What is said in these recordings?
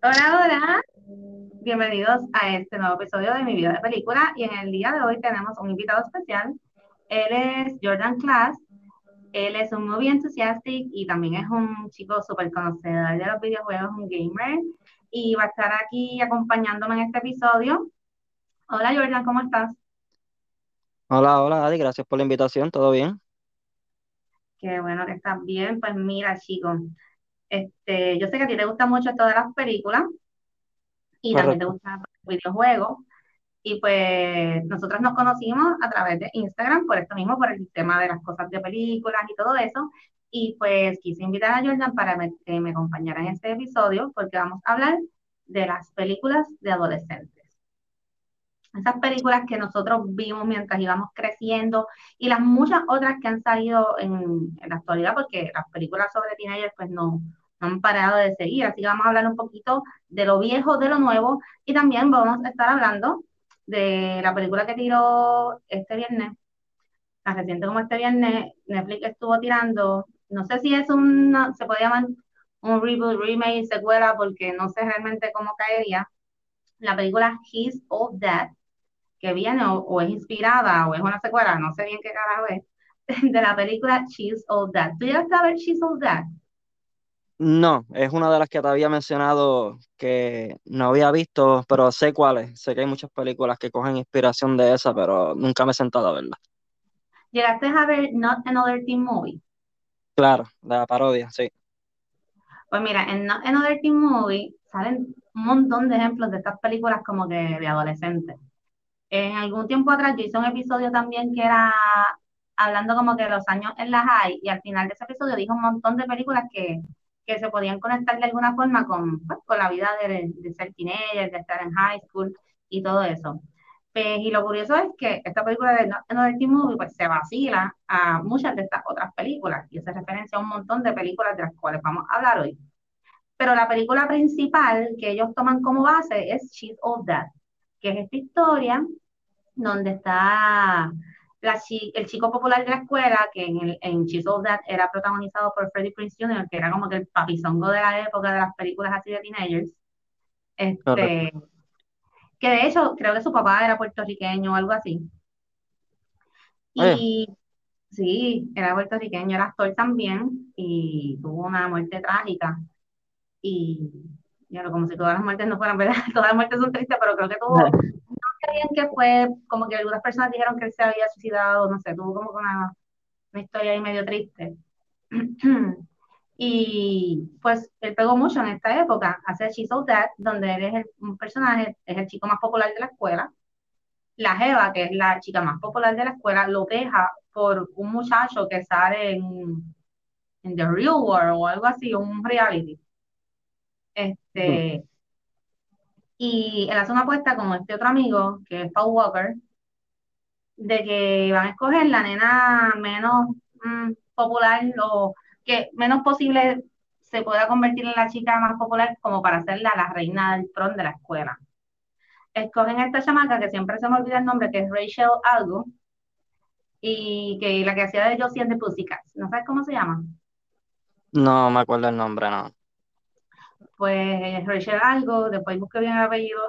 Hola, hola. Bienvenidos a este nuevo episodio de Mi Vida de Película. Y en el día de hoy tenemos un invitado especial. Él es Jordan Class. Él es un movie enthusiastic y también es un chico súper conocedor de los videojuegos, un gamer. Y va a estar aquí acompañándome en este episodio. Hola, Jordan, ¿cómo estás? Hola, hola, Adi, gracias por la invitación, ¿todo bien? Qué bueno que estás bien. Pues mira, chico, este, yo sé que a ti te gustan mucho todas las películas y también te gustan los videojuegos. Y pues nosotros nos conocimos a través de Instagram, por esto mismo, por el tema de las cosas de películas y todo eso. Y pues quise invitar a Jordan para me- que me acompañara en este episodio porque vamos a hablar de las películas de adolescentes. Esas películas que nosotros vimos mientras íbamos creciendo y las muchas otras que han salido en, en la actualidad porque las películas sobre teenagers pues no han parado de seguir. Así que vamos a hablar un poquito de lo viejo, de lo nuevo y también vamos a estar hablando de la película que tiró este viernes, tan reciente como este viernes, Netflix estuvo tirando, no sé si es una, se puede llamar un reboot, remake, secuela, porque no sé realmente cómo caería, la película His All That, que viene o, es inspirada o es una secuela, no sé bien qué carajo es, de la película She's All That. ¿Tú llegaste a ver She's All That? No, es una de las que te había mencionado que no había visto, pero sé cuáles. Sé que hay muchas películas que cogen inspiración de esa, pero nunca me he sentado a verla. ¿Llegaste a ver Not Another Teen Movie? Claro, la parodia, sí. Pues mira, en Not Another Teen Movie salen un montón de ejemplos de estas películas como que de adolescentes. En algún tiempo atrás yo hice un episodio también que era hablando como que de los años en la high y al final de ese episodio dijo un montón de películas que, que se podían conectar de alguna forma con, pues, con la vida de, de, ser teenager, de estar en high school y todo eso. Pues, y lo curioso es que esta película de Teen Movie pues, se vacila a muchas de estas otras películas y hace referencia a un montón de películas de las cuales vamos a hablar hoy. Pero la película principal que ellos toman como base es She's All That, que es esta historia donde está la, el chico popular de la escuela, que en, el, en She's All That era protagonizado por Freddie Prinze Jr., que era como que el papizongo de la época de las películas así de teenagers. Este, Correcto. que de hecho creo que su papá era puertorriqueño o algo así. Y sí, era puertorriqueño, era actor también y tuvo una muerte trágica. Y ya como si todas las muertes no fueran verdad, todas las muertes son tristes, pero creo que tuvo, no bien fue, como que algunas personas dijeron que él se había suicidado, no sé, tuvo como una, una historia ahí medio triste. y pues él pegó mucho en esta época, hace She's So That, donde él es el, un personaje, es el chico más popular de la escuela. La Jeva, que es la chica más popular de la escuela, lo deja por un muchacho que sale en, en The Real World o algo así, un reality. Este, y él hace una apuesta con este otro amigo, que es Paul Walker, de que van a escoger la nena menos mmm, popular o que menos posible se pueda convertir en la chica más popular como para hacerla la reina del tron de la escuela. Escogen a esta chamaca que siempre se me olvida el nombre, que es Rachel Algo, y que la que hacía de Josie and the Pussycats. ¿No sabes cómo se llama? No me acuerdo el nombre, no. Pues Rachel Algo, después busqué bien el apellido,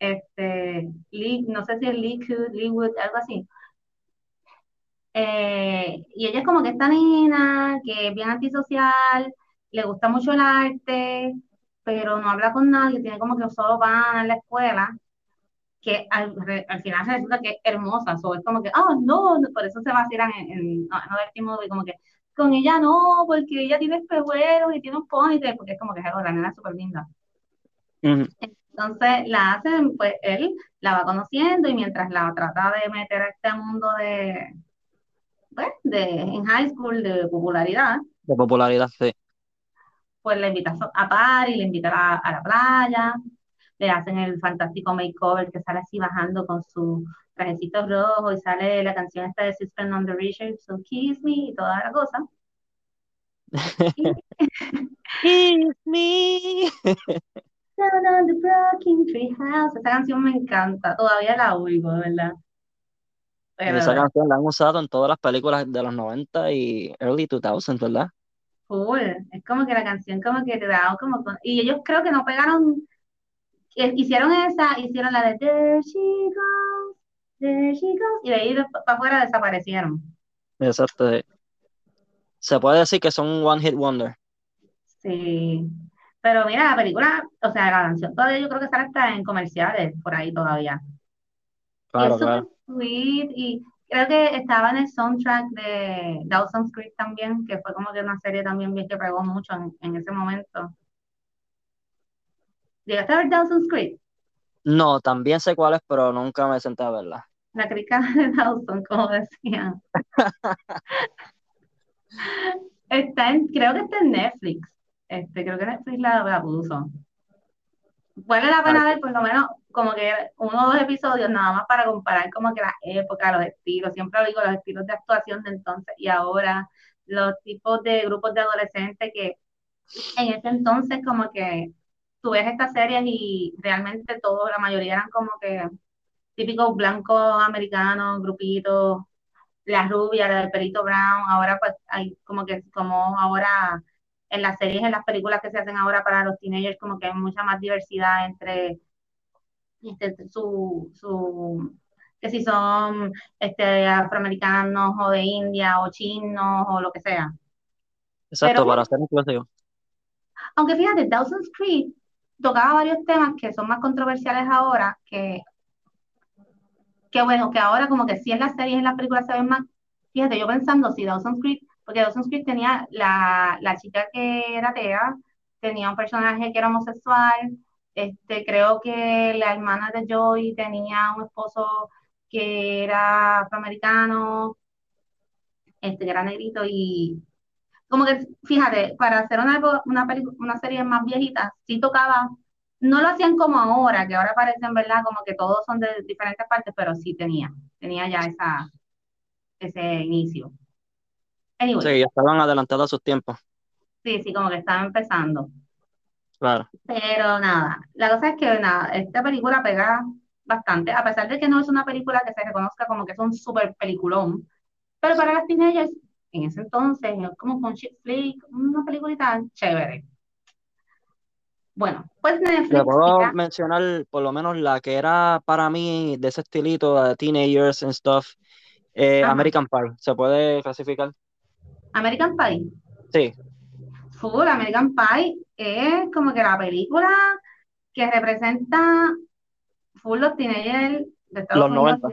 este, Lee, no sé si es Lee Leewood, algo así. Eh, y ella es como que esta nena, que es bien antisocial, le gusta mucho el arte, pero no habla con nadie, tiene como que solo van en la escuela, que al, al final resulta que es hermosa, so, es como que, oh, no, por eso se vacilan en, en no, no del como que con ella no, porque ella tiene espejuelos y tiene un ponytail, porque es como que la nena es súper linda. Uh -huh. Entonces la hacen, pues él la va conociendo y mientras la trata de meter a este mundo de, pues, de, en high school de popularidad. De popularidad, sí. Pues le invita a party, le invita a, a, la playa, le hacen el fantástico makeover que sale así bajando con su trajecito rojo y sale la canción esta de Sister on the Richard, So Kiss Me y toda la cosa. Kiss Me. Down on the Broken Tree House. Esa canción me encanta, todavía la oigo, de verdad. Pero, esa canción la han usado en todas las películas de los 90 y early 2000, ¿verdad? Cool. Es como que la canción como que te da como... Y ellos creo que no pegaron hicieron esa, hicieron la de there she goes, y de ahí para afuera desaparecieron. Exacto. Se puede decir que son un one hit wonder. Sí. Pero mira, la película, o sea, la canción todavía yo creo que sale hasta en comerciales por ahí todavía. Claro, es súper sweet y creo que estaba en el soundtrack de Dawson's Creek también, que fue como que una serie también bien que pegó mucho en, en ese momento. ¿Llegaste a ver Dawson's Creek? No, también sé cuál es, pero nunca me senté a verla. La crica de Dawson, como decían. está en, creo que está en Netflix. Este, creo que Netflix la, la puso. Vale la pena ver por lo menos como que uno o dos episodios nada más para comparar como que la época, los estilos. Siempre digo los estilos de actuación de entonces y ahora, los tipos de grupos de adolescentes que en ese entonces como que tú ves estas series y realmente todos, la mayoría eran como que típicos blancos americanos, grupitos, la rubia, la del perito brown, ahora pues hay como que, como ahora en las series, en las películas que se hacen ahora para los teenagers, como que hay mucha más diversidad entre, este, su, su, que si son este, afroamericanos o de India o chinos o lo que sea. Exacto, para hacer inclusivo. Aunque fíjate, Dawson's Creek tocaba varios temas que son más controversiales ahora, que, que bueno, que ahora como que si en las series, en las películas se ven más, fíjate, yo pensando si Dawson's Creek, porque Dawson's Creek tenía la, la chica que era atea, tenía un personaje que era homosexual, este, creo que la hermana de Joy tenía un esposo que era afroamericano, este, que era negrito y como que, fíjate, para hacer una, una serie más viejita, sí tocaba, no lo hacían como ahora, que ahora parecen, ¿verdad? Como que todos son de diferentes partes, pero sí tenía, tenía ya esa, ese inicio. sí, ya estaban adelantados a sus tiempos. Sí, sí, como que estaban empezando. Claro. Pero nada, la cosa es que nada, esta película pega bastante, a pesar de que no es una película que se reconozca como que es un super peliculón, pero para las teenagers en ese entonces, como con chick flick, una peliculita chévere. Bueno, pues Netflix. Le puedo mencionar por lo menos la que era para mí de ese estilito de teenagers and stuff. Eh, American Pie, ¿se puede clasificar? American Pie. Sí. Full, American Pie es como que la película que representa full los teenagers de Estados los 90.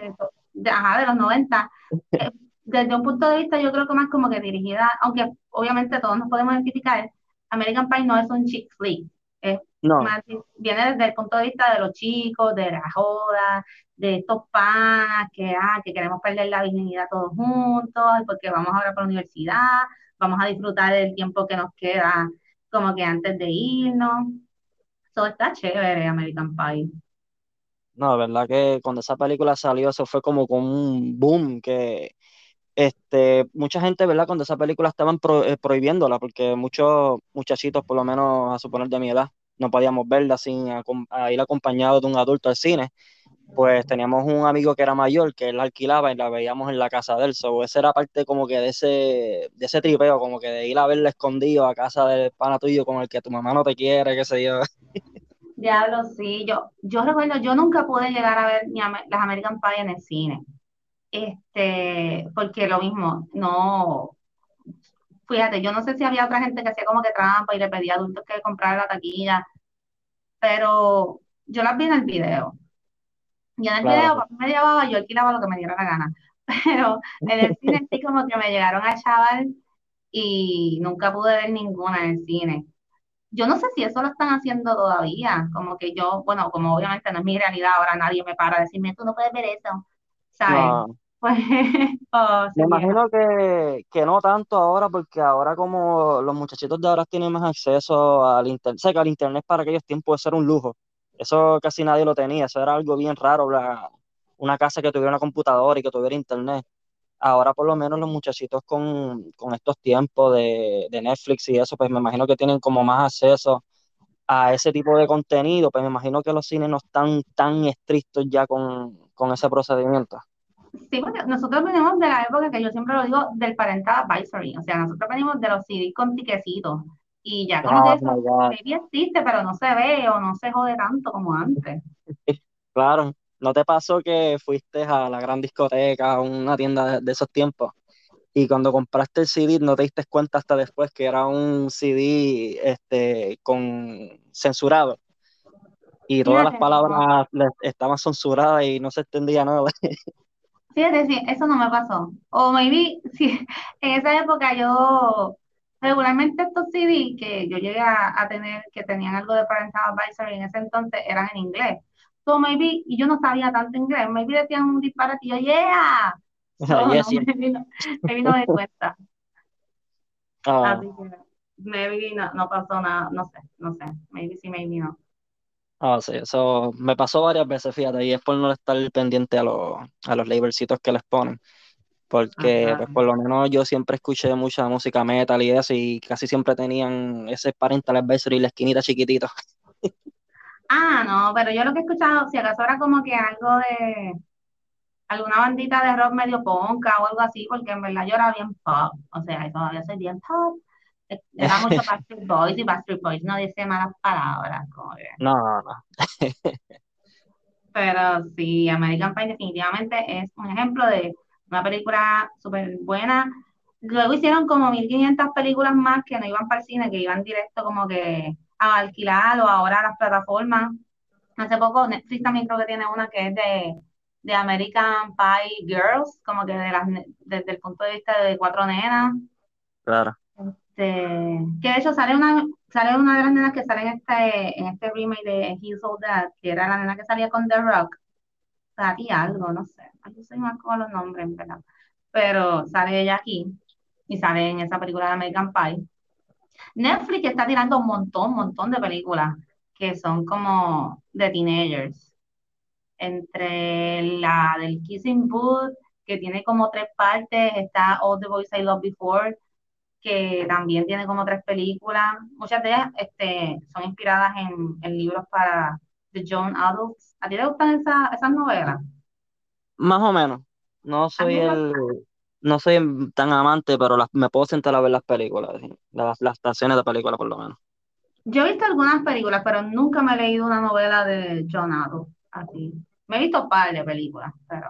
De, ajá, de los 90. desde un punto de vista, yo creo que más como que dirigida, aunque obviamente todos nos podemos identificar, American Pie no es un chick flick. Es más, viene desde el punto de vista de los chicos, de la joda, de estos panas que, ah, que queremos perder la virginidad todos juntos, porque vamos ahora para la universidad, vamos a disfrutar del tiempo que nos queda como que antes de irnos. Todo está chévere, American Pie. No, la verdad que cuando esa película salió, eso fue como con un boom que este, mucha gente, ¿verdad? Cuando esa película estaban eh, prohibiéndola, porque muchos muchachitos, por lo menos a suponer de mi edad, no podíamos verla sin ir acompañado de un adulto al cine, pues teníamos un amigo que era mayor, que él la alquilaba y la veíamos en la casa de él. So, esa era parte como que de ese, de ese tripeo, como que de ir a verla escondido a casa del pana tuyo con el que tu mamá no te quiere, qué sé yo. Diablo, sí, yo, yo recuerdo, yo nunca pude llegar a ver ni las American Pie en el cine este, porque lo mismo, no, fíjate, yo no sé si había otra gente que hacía como que trampa y le pedía a adultos que compraran la taquilla, pero yo las vi en el video. Y en el video, me llevaba, yo alquilaba lo que me diera la gana. Pero en el cine sí como que me llegaron a chaval y nunca pude ver ninguna en el cine. Yo no sé si eso lo están haciendo todavía, como que yo, bueno, como obviamente no es mi realidad, ahora nadie me para a decirme, tú no puedes ver eso, ¿sabes? Pues, oh, Me imagino que, que, no tanto ahora, porque ahora como los muchachitos de ahora tienen más acceso al internet, sé que el internet para aquellos tiempos ser un lujo. Eso casi nadie lo tenía, eso era algo bien raro, una casa que tuviera una computadora y que tuviera internet. Ahora por lo menos los muchachitos con, con estos tiempos de, de, Netflix y eso, pues me imagino que tienen como más acceso a ese tipo de contenido, pues me imagino que los cines no están tan estrictos ya con, con ese procedimiento. Sí, porque nosotros venimos de la época que yo siempre lo digo del parental advisory, o sea, nosotros venimos de los CDs con tiquecitos Y ya como que Oh eso, maybe existe, pero no se ve o no se jode tanto como antes. Claro, ¿no te pasó que fuiste a la gran discoteca, a una tienda de, de esos tiempos? Y cuando compraste el CD no te diste cuenta hasta después que era un CD este, con censurado y todas las no. palabras estaban censuradas y no se entendía nada. Fíjate, sí, eso no me pasó. O maybe, sí, en esa época yo, regularmente estos CD que yo llegué a, a tener, que tenían algo de Parental Advisory en ese entonces, eran en inglés. So maybe, y yo no sabía tanto inglés, maybe decían un disparate y yo, yeah. So no, Yes, yes. maybe no, maybe no me cuenta. Ah, Así que, maybe no, no pasó nada, no sé, no sé, maybe sí, maybe no. Ah, sí, eso me pasó varias veces, fíjate, y es por no estar pendiente a los, a los labelcitos que les ponen. Porque, Ajá. pues, por lo menos yo siempre escuché mucha música metal y eso, y casi siempre tenían ese parental advisory y la esquinita chiquitita. Ah, no, pero yo lo que he escuchado, si acaso era como que algo de alguna bandita de rock medio ponca o algo así, porque en verdad yo era bien pop, o sea, todavía soy bien pop. Era mucho Backstreet Boys y Boys no dice malas palabras, como que. No, no, no. Pero sí, American Pie definitivamente es un ejemplo de una película súper buena. Luego hicieron como 1500 películas más que no iban para el cine, que iban directo como que a alquilar o ahora a las plataformas. Hace poco Netflix también creo que tiene una que es de, de American Pie Girls, como que de las, desde el punto de vista de cuatro nenas. Claro. Este, que de hecho sale una, sale una de las nenas que sale en este, en este remake de He's All That, que era la nena que salía con The Rock. Sati algo, no sé. Yo soy más con los nombres, verdad. Pero sale ella aquí y sale en esa película de American Pie. Netflix está tirando un montón, montón de películas que son como de teenagers. Entre la del Kissing Booth, que tiene como tres partes, está All the Boys I Loved Before, que también tiene como tres películas. Muchas de ellas este, son inspiradas en, en libros para The Young Adults. ¿A ti te gustan esa- esas novelas? Más o menos. No soy el, no soy tan amante, pero las, me puedo sentar a ver las películas. Las, las estaciones de películas por lo menos. Yo he visto algunas películas, pero nunca me he leído una novela de John Adams, así. Me he visto un par de películas, pero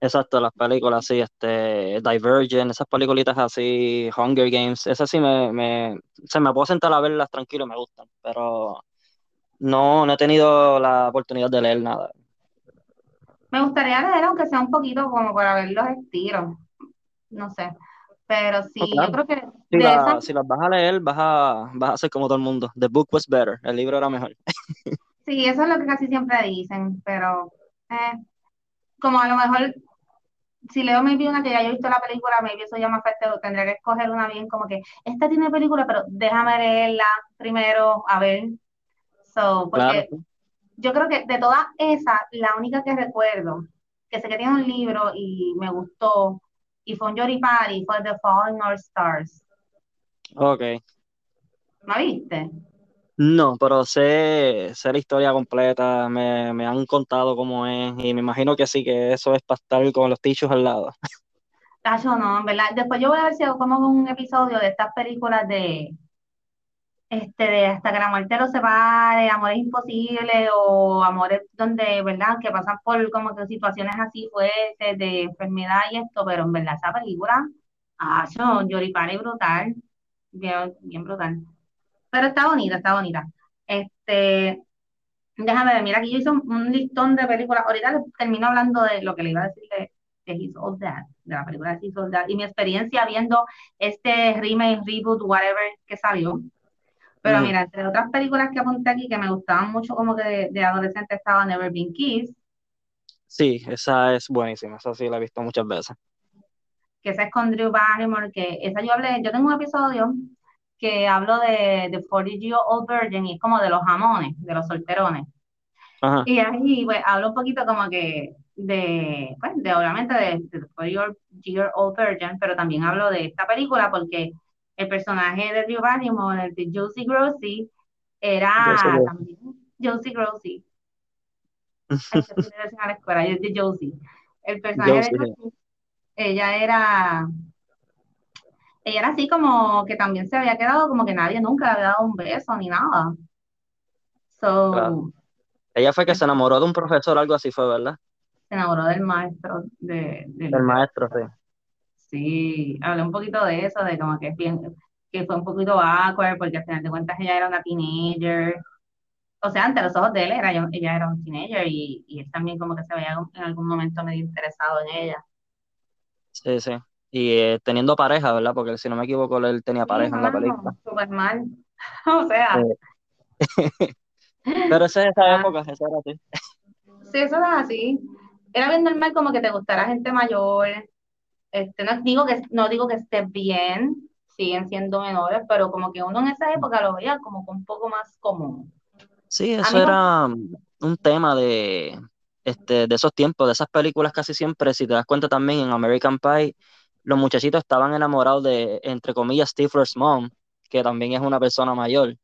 Exacto, las películas así, este, Divergent, esas peliculitas así, Hunger Games, esas sí me, me, se me puedo sentar a verlas tranquilo, me gustan, pero no, no he tenido la oportunidad de leer nada. me gustaría leer, aunque sea un poquito como para ver los estilos, no sé. Pero sí, yo creo que Si, de esas, si las vas a leer, vas a, vas a ser como todo el mundo. The book was better, el libro era mejor. sí, eso es lo que casi siempre dicen, pero eh, como a lo mejor, si leo maybe una que ya yo he visto la película, maybe eso ya me afecta, o tendré que escoger una bien como que, esta tiene película, pero déjame leerla primero, a ver. So, porque yo creo que de todas esas, la única que recuerdo, que sé que tiene un libro y me gustó, y fue un Yoripari, fue The Falling North Stars. Ok. ¿No viste? No, pero sé, sé la historia completa, me, me han contado cómo es, y me imagino que sí, que eso es para estar con los tichos al lado. Tacho, no, en verdad. Después yo voy a ver si hago como un episodio de estas películas de, este, de hasta que la muerte los separe, amores imposibles o amores donde, ¿verdad? Que pasan por como que situaciones así fuertes de enfermedad y esto, pero en verdad esa película, ah, yo, brutal, bien, bien brutal. Pero está bonita, está bonita. Este, déjame ver, mira, aquí yo hice un, un listón de películas. Ahorita les termino hablando de lo que le iba a decir de, de His All That, de la película de His All That, y mi experiencia viendo este remake, reboot, whatever que salió. Pero mira, entre otras películas que apunté aquí que me gustaban mucho como que de, de adolescente estaba Never Been Kissed, Sí, esa es buenísima, esa sí la he visto muchas veces. que esa es con Drew Barrymore, que esa yo hablé, yo tengo un episodio que hablo de, de 40 Year Old Virgin y es como de los jamones, de los solterones. Ajá, Y ahí pues hablo un poquito como que de, pues, de obviamente de, de 40 Year Old Virgin, pero también hablo de esta película porque el personaje de Drew Barrymore, el de Josie Grossi, yo era también Josie Grossi. Estoy a la escuela, yo de Josie. El personaje yo de. Josie, ella era, ella era así como que también se había quedado como que nadie nunca le había dado un beso ni nada. Claro. So, Ella fue que se enamoró de un profesor, algo así fue, ¿verdad? se enamoró del maestro de, del Del maestro, sí. Sí, hablé un poquito de eso, de como que es bien, que fue un poquito awkward, porque al final de cuentas ella era una teenager. O sea, ante los ojos de él era, ella era un teenager y, y él también como que se veía en algún momento medio interesado en ella. Sí, sí. Y eh, teniendo pareja, ¿verdad? Porque si no me equivoco, él tenía pareja en la película. súper mal. O sea, Eh, pero esa es esa ah, época, esa era así. sí, eso era así. Era bien normal como que te gustara gente mayor. Este, no digo que, no digo que esté bien, siguen siendo menores, pero como que uno en esa época lo veía como que un poco más común. Sí, eso era un tema de, este, de esos tiempos, de esas películas casi siempre, si te das cuenta también en American Pie, los muchachitos estaban enamorados de, entre comillas, Stifler's mom, que también es una persona mayor,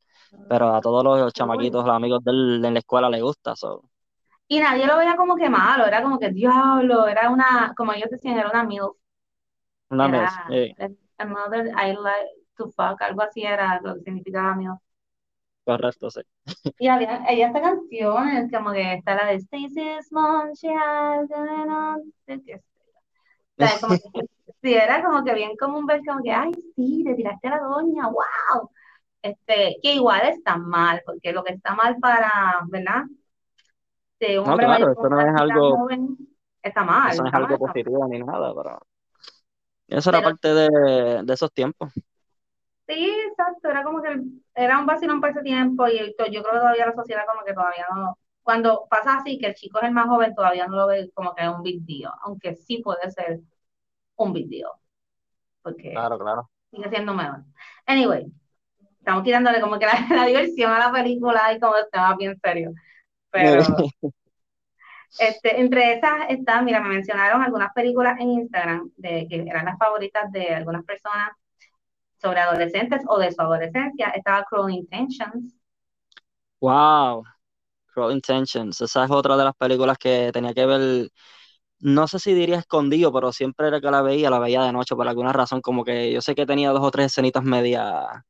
pero a todos los chamaquitos, los amigos de la escuela les gusta, so, y nadie lo veía como que malo, era como que diablo, era una, como ellos decían, era una MILF, una vez, eh, another I like to fuck, algo así era lo que significaba MILF. correcto, sí. Y había, había esta canción, como que está la de Stacy's mom, she has O sea, como que, sí, era como que bien común ver como que, ay, sí, te tiraste a la doña, wow. Este, que igual está mal, porque lo que está mal para, ¿verdad? De un No, hombre claro, eso no es algo, joven, está mal, eso no es mal, algo mal. positivo ni nada, pero eso era Pero parte de, de esos tiempos. sí, exacto, era como que era un vacilón por ese tiempo y yo creo que todavía la sociedad como que todavía no, cuando pasa así, que el chico es el más joven, todavía no lo ve como que es un big deal, aunque sí puede ser un big deal, porque Claro, claro. sigue siendo menor. Anyway, estamos quitándole como que la, la diversión a la película y como tema bien serio. Pero este, entre esas están, mira, me mencionaron algunas películas en Instagram de que eran las favoritas de algunas personas sobre adolescentes o de su adolescencia. Estaba Cruel Intentions. Wow, Cruel Intentions, esa es otra de las películas que tenía que ver, no sé si diría escondido, pero siempre era que la veía, la veía de noche por alguna razón, como que yo sé que tenía dos o tres escenitas media,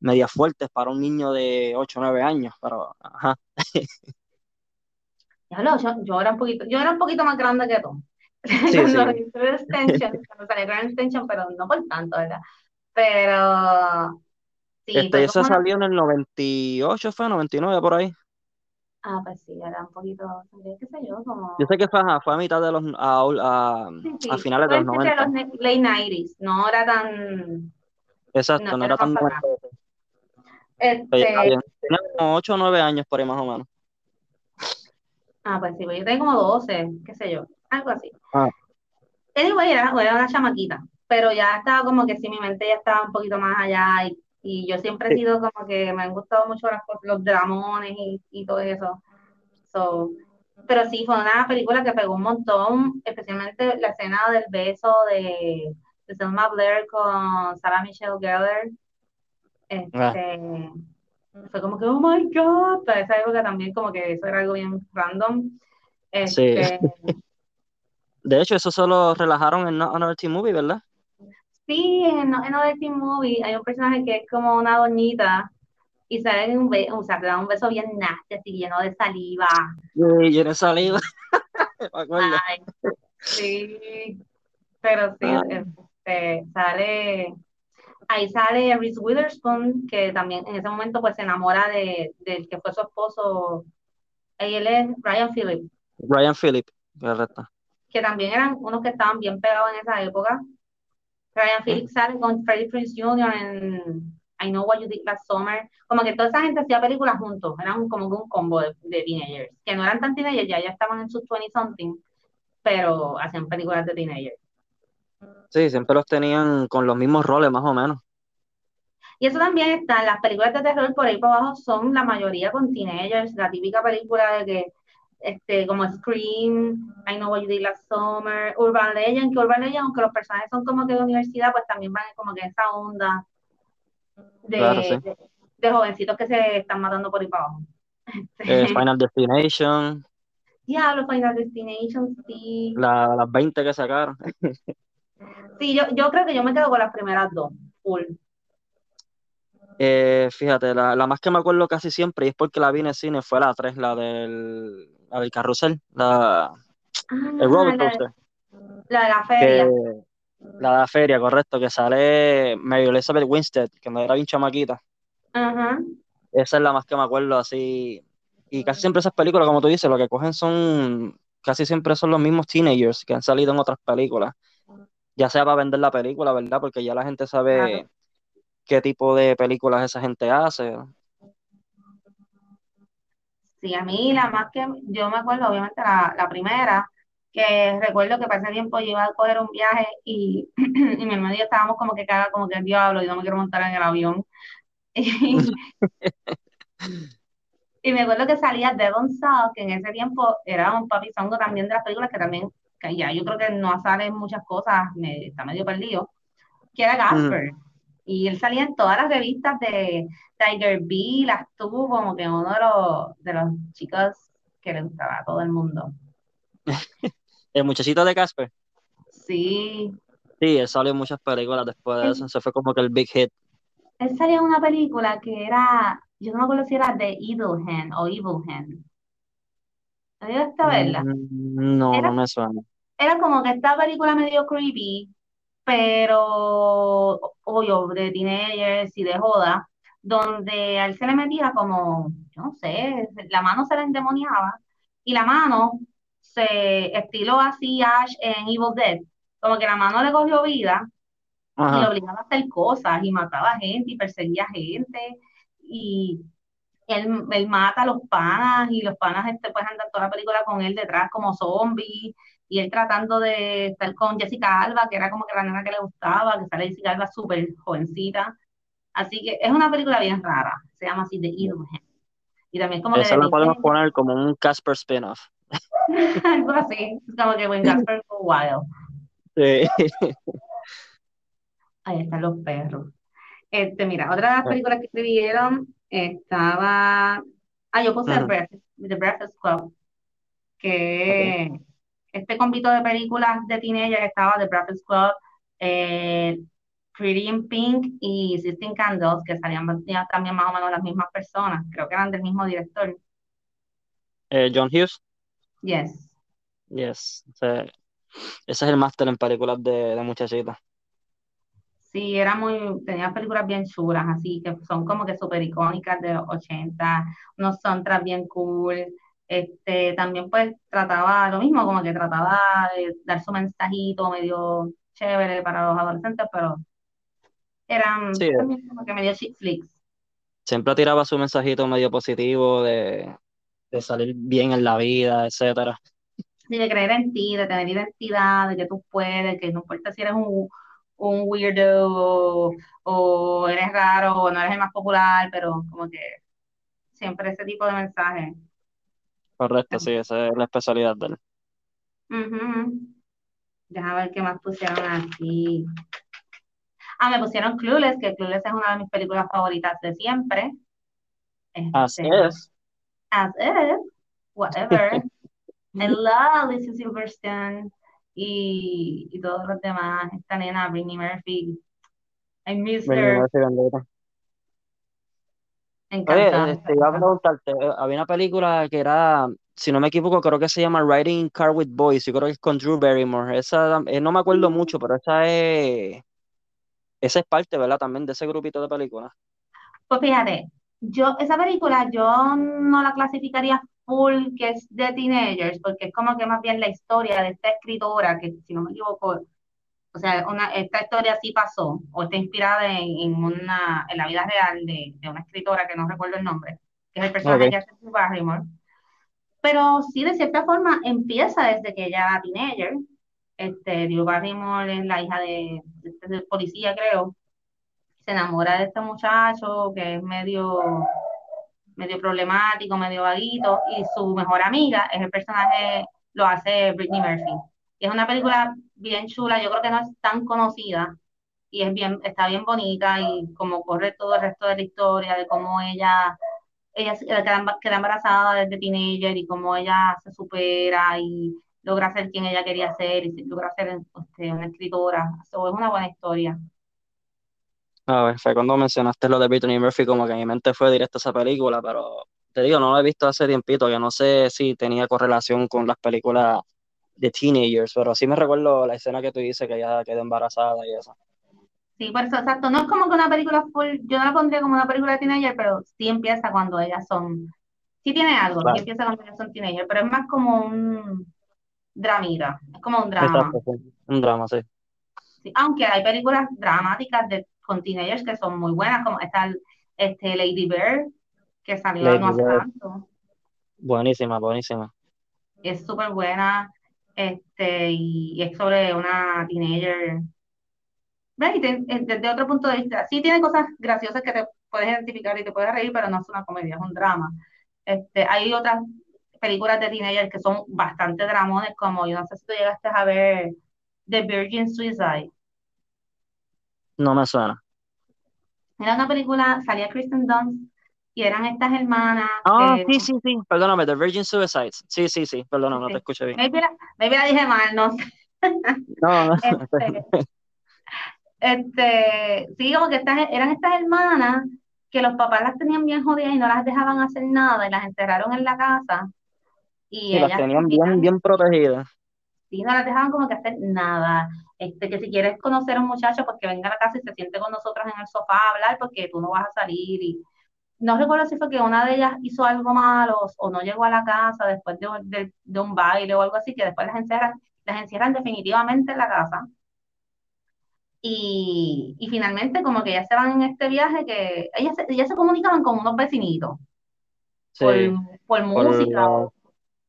media fuertes para un niño de 8 o 9 años, pero ajá. Diablo, yo, yo era un poquito, yo era un poquito más grande que tú. Sí, cuando sí. Intentions, cuando salió Cruel Intentions, pero no por tanto, ¿verdad? Pero sí, Este, salió en el 98, fue 99 por ahí. Ah, pues sí, era un poquito, qué sé yo, como... Yo sé que fue, ajá, fue a mitad de los, a, a, Sí, a sí, finales de los puede ser de 90. los late 90s, no era tan, Exacto, no no era tan Este. Tenía como 8 o 9 años por ahí más o menos. ah, pues sí, pues yo tengo como 12, qué sé yo, algo así. Ah, Anyway, era, era una chamaquita, pero ya estaba como que sí, mi mente ya estaba un poquito más allá y, y yo siempre he sido como que me han gustado mucho las los dramones y, y todo eso. So, pero sí, fue una película que pegó un montón, especialmente la escena del beso de, de Selma Blair con Sarah Michelle Gellar. Ah, Este, fue como que, oh my God, para esa época también como que eso era algo bien random. sí. Este, De hecho, eso solo relajaron en Not Another Teen Movie, ¿verdad? Sí, en, en Other Teen Movie hay un personaje que es como una doñita y sale un, be o sea, da un beso bien nasty, así lleno de saliva. Sí, yo no salí, me acuerdo. Ay, sí, pero sí, este, sale, ahí sale Reese Witherspoon, que también en ese momento pues se enamora de, del que fue su esposo, él es Ryan Phillips, Brian Phillip, correcto. que también eran unos que estaban bien pegados en esa época. Ryan. Phillips sale con Freddie Prinze Jr. en I Know What You Did Last Summer. Como que toda esa gente hacía películas juntos, eran como que un combo de, de teenagers, que no eran tan teenagers, ya, ya estaban en sus 20 something, pero hacían películas de teenagers. Sí, siempre los tenían con los mismos roles, más o menos. Y eso también está, las películas de terror por ahí para abajo son la mayoría con teenagers, la típica película de que, este, como Scream, I Know What You Did Last Summer, Urban Legend, que Urban Legend, aunque los personajes son como que de universidad, pues también van como que en esa onda Claro, sí. de, de, jovencitos que se están matando por ahí para abajo. Eh, Final Destination, Diablo, Final Destination, sí. la- las 20 que sacaron. Sí, yo, yo creo que yo me quedo con las primeras dos. full. Eh, fíjate, la, la, más que me acuerdo casi siempre, y es porque la vi en el cine, fue la 3, la del, la del carrusel, la, Ah, el roller la, coaster. la de la que, feria. la de la feria, correcto, que sale Mary Elizabeth Winstead, que me era bien chamaquita. Ajá. Esa es la más que me acuerdo así. Y casi siempre esas películas, como tú dices, lo que cogen son, casi siempre son los mismos teenagers que han salido en otras películas. Ya sea para vender la película, ¿verdad? Porque ya la gente sabe qué tipo de películas esa gente hace. Sí, a mí la más que yo me acuerdo, obviamente la, la primera, que recuerdo que para ese tiempo yo iba a coger un viaje y, y mi hermano y yo estábamos como que caga como que el diablo, y no me quiero montar en el avión. Y, y me acuerdo que salía Devon Sawa, que en ese tiempo era un papizongo también de las películas que también, que ya yo creo que no sale muchas cosas, me, está medio perdido, que era Gasper. Y él salía en todas las revistas de Tiger B, las tuvo como que uno de los, de los chicos que le gustaba a todo el mundo. El muchachito de Casper. Sí. Sí, él salió en muchas películas después de eso. Eso fue como que el big hit. él salía en una película que era, yo no me acuerdo si era The Evil Hand o Evil Hand. ¿No llegaste a verla? Mm, No, Era, no me suena. era como que esta película medio creepy, pero obvio, de teenagers y de joda, donde a él se le metía como, yo no sé, la mano se le endemoniaba y la mano se estiló así Ash en Evil Dead, como que la mano le cogió vida y lo obligaba a hacer cosas y mataba gente y perseguía gente y él, él mata a los panas y los panas este, pues andan toda la película con él detrás como zombie y él tratando de estar con Jessica Alba, que era como que la nena que le gustaba, que sale Jessica Alba súper jovencita. Así que es una película bien rara, se llama así The Evil. Y también como que Esa de la podemos poner como un Casper spin-off. algo así, es como que When Go Wild. Sí. Ahí están los perros. Este, mira, otra de las películas que escribieron estaba, ah, yo puse The. Breakfast, The Breakfast Club, que este convito de películas de teenager estaba The Breakfast Club, eh, Pretty in Pink y Sixteen Candles, que salían también más o menos las mismas personas, creo que eran del mismo director. Eh, John Hughes. Yes. Yes. Ese es el máster en películas de, de muchachitas. Sí, era muy, tenía películas bien chulas, así que son como que súper icónicas de los 80, unos soundtracks bien cool. Este, también pues trataba lo mismo, como que trataba de dar su mensajito medio chévere para los adolescentes, pero eran Sí, también como que medio chick flicks. siempre tiraba su mensajito medio positivo de, de salir bien en la vida, etcétera. Sí, de creer en ti, de tener identidad, de que tú puedes, que no importa si eres un, un weirdo o, o eres raro o no eres el más popular, pero como que siempre ese tipo de mensaje. Correcto, sí, esa es la especialidad de él. Ujú. Déjame ver qué más pusieron aquí. Ah, me pusieron Clueless, que Clueless es una de mis películas favoritas de siempre. Este, es. as if, whatever. I love Lizzie Silverstone y, y todos los demás. Esta nena, Brittany Murphy. I miss her. Murphy, bendita. Me Oye, encanta. este, iba a preguntarte, eh, había una película que era, si no me equivoco, creo que se llama Riding in Car with Boys, yo creo que es con Drew Barrymore. Esa, eh, no me acuerdo mucho, pero esa es, esa es parte, ¿verdad? También de ese grupito de películas. Pues fíjate, yo, esa película yo no la clasificaría full que es de teenagers, porque es como que más bien la historia de esta escritora, que si no me equivoco, o sea, una, esta historia sí pasó, o está inspirada en, en una, en la vida real de, de una escritora que no recuerdo el nombre, que es el personaje Ok. que hace Barrymore. Pero sí, de cierta forma, empieza desde que ella era teenager. Este, Drew Barrymore es la hija de, de, de policía, creo. Se enamora de este muchacho que es medio, medio problemático, medio vaguito, y su mejor amiga es el personaje, lo hace Brittany Murphy. Y es una película bien chula, yo creo que no es tan conocida, y es bien, está bien bonita, y como corre todo el resto de la historia, de cómo ella ella queda, embarazada desde teenager y cómo ella se supera y logra ser quien ella quería ser y logra ser este, una escritora. So, es una buena historia. A ver, fue cuando mencionaste lo de Brittany Murphy, como que en mi mente fue directo a esa película, pero te digo, no la he visto hace tiempito, que no sé si tenía correlación con las películas de teenagers, pero sí me recuerdo la escena que tú dices que ella quedó embarazada y eso. Sí, por eso, exacto. No es como que una película full, yo no la pondría como una película de teenager, pero sí empieza cuando ellas son, sí tiene algo, sí empieza cuando ellas son teenager, pero es más como un dramita, es como un drama. Exacto, sí. Un drama, sí. Sí, aunque hay películas dramáticas de, con teenagers que son muy buenas, como está este Lady Bird, que salió Lady no hace tanto. Buenísima, buenísima. Es súper buena, este, y es sobre una teenager. ¿Ves? Y te- eh, desde otro punto de vista, sí tiene cosas graciosas que te puedes identificar y te puedes reír, pero no es una comedia, es un drama. Este, hay otras películas de teenagers que son bastante dramones, como yo no sé si tú llegaste a ver The Virgin Suicide. No me suena. Era una película, salía Kristen Dunst y eran estas hermanas Ah, sí, sí, sí. Perdóname, The Virgin Suicides. Sí, sí, sí. Perdóname, no te escuché bien. maybe la, maybe la dije mal, no sé. No, no. Este, este, sí, como que estas, eran estas hermanas que los papás las tenían bien jodidas y no las dejaban hacer nada y las encerraron en la casa y las tenían bien, bien protegidas. sí, no las dejaban como que hacer nada. Este, que si quieres conocer a un muchacho, pues que venga a la casa y se siente con nosotros en el sofá a hablar porque tú no vas a salir y no recuerdo si fue que una de ellas hizo algo malo o no llegó a la casa después de, un- de- de un baile o algo así, que después las encierran, las encierran definitivamente en la casa. Y, y finalmente como que ya se van en este viaje que ellas, se- ellas se comunicaban con unos vecinitos por, Sí, por por música la- o,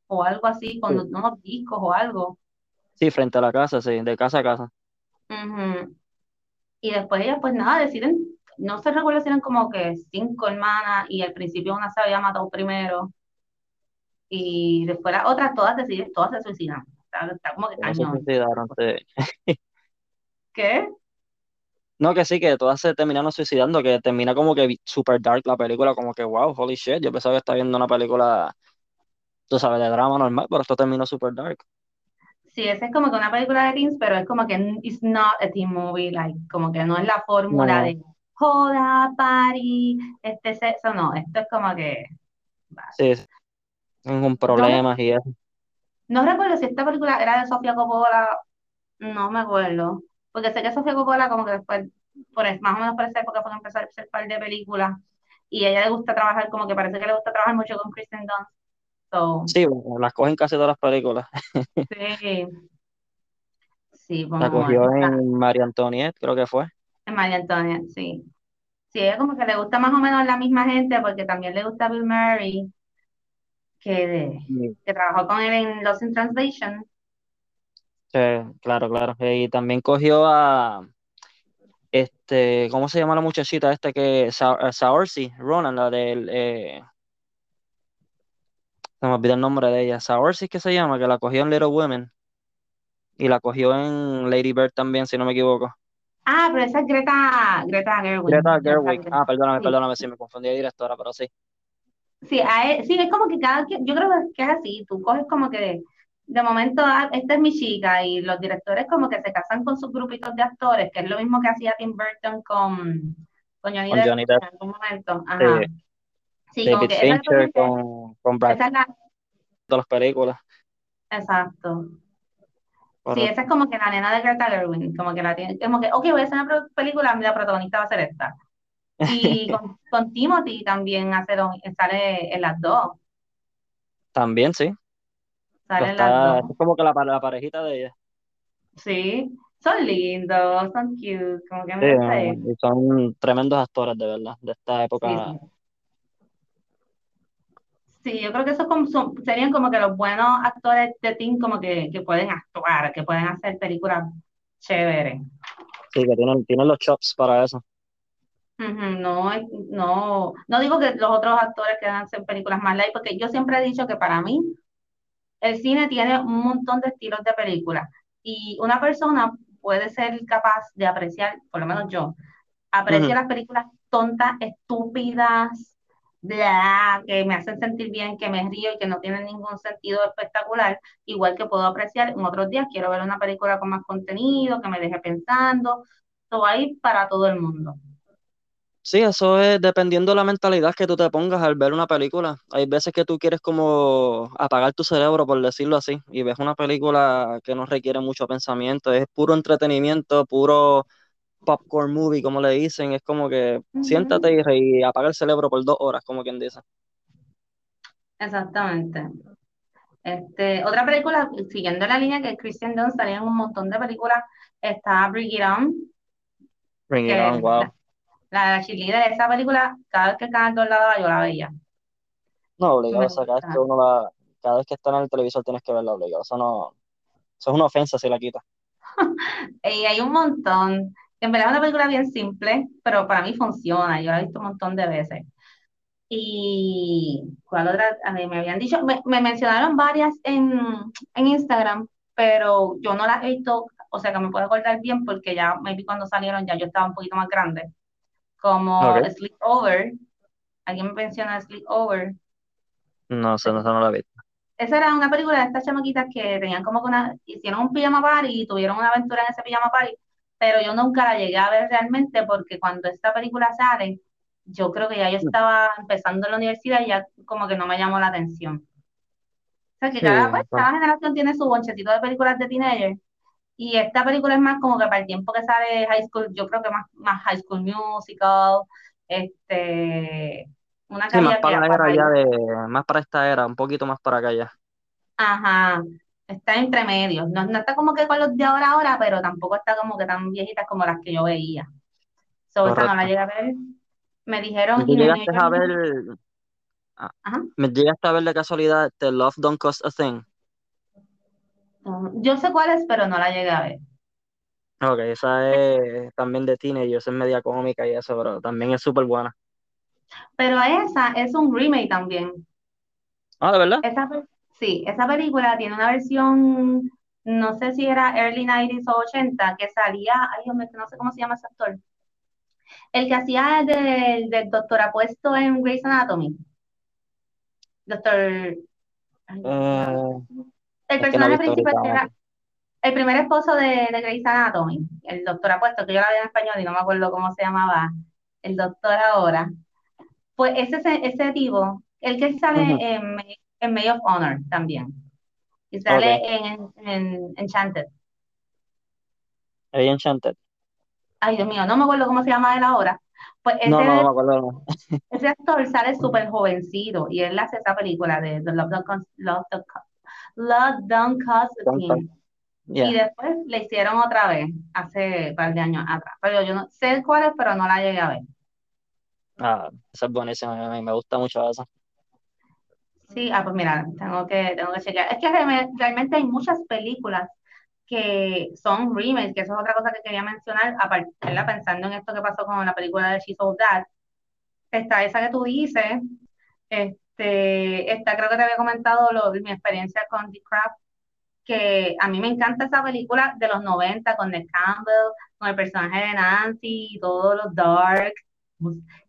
o algo así, con sí, unos discos o algo. sí, frente a la casa, sí, de casa a casa. Ujú. Y después ellas pues nada, deciden, no se recuerda si eran como que cinco hermanas y al principio una se había matado primero y después las otras todas deciden, todas se suicidan. Está, está como que se cañón. suicidaron, sí. ¿Qué? No, que sí, que todas se terminaron suicidando, que termina como que super dark la película, como que wow, holy shit, yo pensaba que estaba viendo una película, tú sabes, de drama normal, pero esto terminó super dark. Sí, esa es como que una película de teens, pero es como que it's not a teen movie, like, como que no es la fórmula No, de joda, party, este sexo, no, esto es como que, sí, sí, con no, problemas y eso. no recuerdo si esta película era de Sofía Coppola, no me acuerdo, porque sé que Sofía Coppola como que después, por más o menos por esa época fue que empezó a hacer un par de películas, y a ella le gusta trabajar, como que parece que le gusta trabajar mucho con Kristen Dunst, so, Sí, bueno, las cogen casi todas las películas. sí, sí, La como cogió en María Antoniette, creo que fue. María Antonia, sí. Sí, ella como que le gusta más o menos la misma gente porque también le gusta Bill Murray, que, Sí, que trabajó con él en Lost in Translation. sí, claro, claro. Y también cogió a, este, ¿cómo se llama la muchachita esta que, Sa Saoirse Ronan, la del, eh, se me olvidó el nombre de ella, Saoirse, ¿qué se llama? Que la cogió en Little Women y la cogió en Lady Bird también, si no me equivoco. Ah, pero esa es Greta, Greta Gerwig. Greta Gerwig. Ah, perdóname, Sí, perdóname si me confundí de directora, pero sí. sí, a él- sí, es como que cada quien, yo creo que es así, tú coges como que de momento, ah, esta es mi chica, y los directores como que se casan con sus grupitos de actores, que es lo mismo que hacía Tim Burton con, con Johnny Con Johnny Depp, en algún momento. Ajá. Sí, David Fincher con, con Brad esa es la, Pitt, todas las películas. exacto. Sí, esa es como que la nena de Greta Gerwig, como que la tiene, como que, ok, voy a hacer una película, la protagonista va a ser esta. Y con, con Timothy también hace lo- sale en las dos, También, sí. sale en las dos. es como que la, la parejita de ella. Sí, son lindos, son cute, como que Sí, me gusta eso. y son tremendos actores, de verdad, de esta Sí, época. sí. Sí, yo creo que esos como son- serían como que los buenos actores de teen como que, que pueden actuar, que pueden hacer películas chéveres. Sí, que tienen, tienen los chops para eso. No, no, no digo que los otros actores que hacen películas más light, porque yo siempre he dicho que para mí el cine tiene un montón de estilos de películas y una persona puede ser capaz de apreciar, por lo menos yo, aprecio las películas tontas, estúpidas, bla, que me hacen sentir bien, que me río y que no tienen ningún sentido espectacular, igual que puedo apreciar en otros días, quiero ver una película con más contenido, que me deje pensando, todo ahí para todo el mundo. Sí, eso es dependiendo de la mentalidad que tú te pongas al ver una película. Hay veces que tú quieres como apagar tu cerebro, por decirlo así, y ves una película que no requiere mucho pensamiento, es puro entretenimiento, puro popcorn movie, como le dicen, es como que siéntate y, apaga el cerebro por dos horas, como quien dice. Exactamente. Este, otra película, siguiendo la línea que Christian Dunst salía en un montón de películas, está Bring It On, Bring it on, wow. la, la, cheerleader de esa película, cada vez que el canal la daba, yo la veía. No, obligado, o sea, cada vez que uno la, cada vez que está en el televisor tienes que verla obligado. Eso no, eso es una ofensa si la quita. Y hay un montón. En verdad es una película bien simple, pero para mí funciona. Yo la he visto un montón de veces. Y ¿cuál otra? A me habían dicho, me, me mencionaron varias en, en Instagram, pero yo no las he visto, o sea que me puedo acordar bien porque ya, maybe cuando salieron ya yo estaba un poquito más grande. Como Okay. Sleepover, alguien me menciona Sleepover. No sé, no no la he visto. Esa era una película de estas chamaquitas que tenían como que una, hicieron un pijama party y tuvieron una aventura en ese pijama party, pero yo nunca la llegué a ver realmente porque cuando esta película sale, yo creo que ya yo estaba empezando en la universidad y ya como que no me llamó la atención. O sea que cada, pues, Sí, cada generación tiene su bonchecito de películas de teenager y esta película es más como que para el tiempo que sale High School, yo creo que más, más High School Musical, este, una sí, más para la era ya de, más para esta era, un poquito más para acá ya. Ajá, está entre medios. No, no está como que con los de ahora ahora, pero tampoco está como que tan viejitas como las que yo veía. So, esa no la llegué a ver. Me dijeron ¿Tú In a New llegaste a ver, ah, Ajá. me llegaste a ver de casualidad The Love Don't Cost a Thing? Yo sé cuál es, pero no la llegué a ver. Ok, esa es también de teenagers, es media cómica y eso, pero también es súper buena. Pero esa es un remake también. Ah, ¿de verdad? Esa, sí, esa película tiene una versión, no sé si era early 90s o 80, que salía, ay no sé cómo se llama ese actor. El que hacía del, del doctor apuesto en Grey's Anatomy. Doctor. Eh, El no personaje visto principal era el primer esposo de, de Grey's Anatomy, el doctor apuesto, que yo la vi en español y no me acuerdo cómo se llamaba, el doctor ahora. Pues ese, ese, tipo, el que sale en, en May of Honor también, y sale en, en Enchanted. ahí Enchanted. Ay, Dios mío, no me acuerdo cómo se llama él ahora. Pues No, no, no me ese, acuerdo. Ese actor sale súper jovencito y él hace esa película de, de Love, Don't Cost, Love, Don't Cost, Love Don't Cost a. Thing. Y después la hicieron otra vez, hace un par de años atrás. Pero yo no sé cuál es, pero no la llegué a ver. Ah, esa es buenísima, a mí me gusta mucho esa. Sí, ah, pues mira, tengo que, tengo que chequear. Es que realme- realmente hay muchas películas que son remakes, que eso es otra cosa que quería mencionar, aparte, pensando en esto que pasó con la película de She's All That. Está esa que tú dices, este, está, creo que te había comentado mi experiencia con The Craft, que a mí me encanta esa película de los 90 con Nick Campbell, con el personaje de Nancy y todos los dark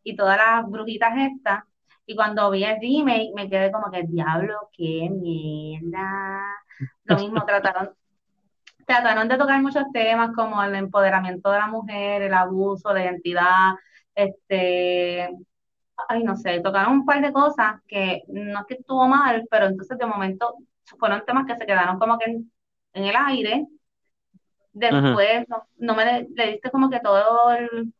y todas las brujitas estas. Y cuando vi el remake me quedé como que, diablo, qué mierda. Lo mismo trataron, trataron de tocar muchos temas como el empoderamiento de la mujer, el abuso, la identidad, este, ay, no sé, tocaron un par de cosas que no es que estuvo mal, pero entonces de momento fueron temas que se quedaron como que en, en el aire. Después no, no me le, le, diste como que todo el,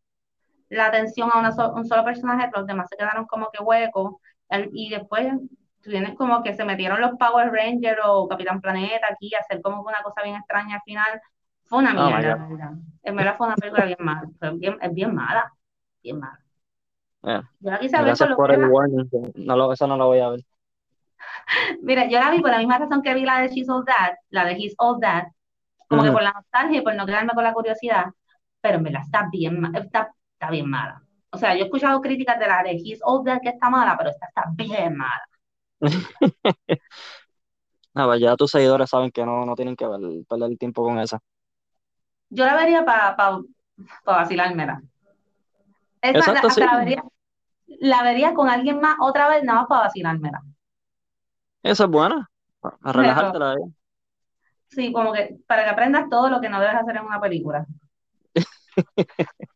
la atención a una so, un solo personaje, los demás se quedaron como que huecos. Y después tienes como que se metieron los Power Rangers o Capitán Planeta aquí a hacer como una cosa bien extraña al final. Fue una Oh my mierda, la verdad. En verdad fue una película bien mala. Fue bien, es bien mala, bien mala. Yeah. Yo la quise ver por Gracias lo que por el warning. que No lo, eso no lo voy a ver. Mira, yo la vi por la misma razón que vi la de She's All That, la de He's All That, como que Ujú. por la nostalgia y por no quedarme con la curiosidad, pero en verdad está bien, está, está bien mala. O sea, yo he escuchado críticas de la de He's All That que está mala, pero esta está bien mala. Ah, pues ya tus seguidores saben que no, no tienen que perder el tiempo con esa. Yo la vería para pa, pa vacilármela. Es más, la, Exacto, sí. la vería, la vería con alguien más otra vez, nada más para vacilármela. Esa es buena. A Pero relajártela ahí. sí, como que para que aprendas todo lo que no debes hacer en una película.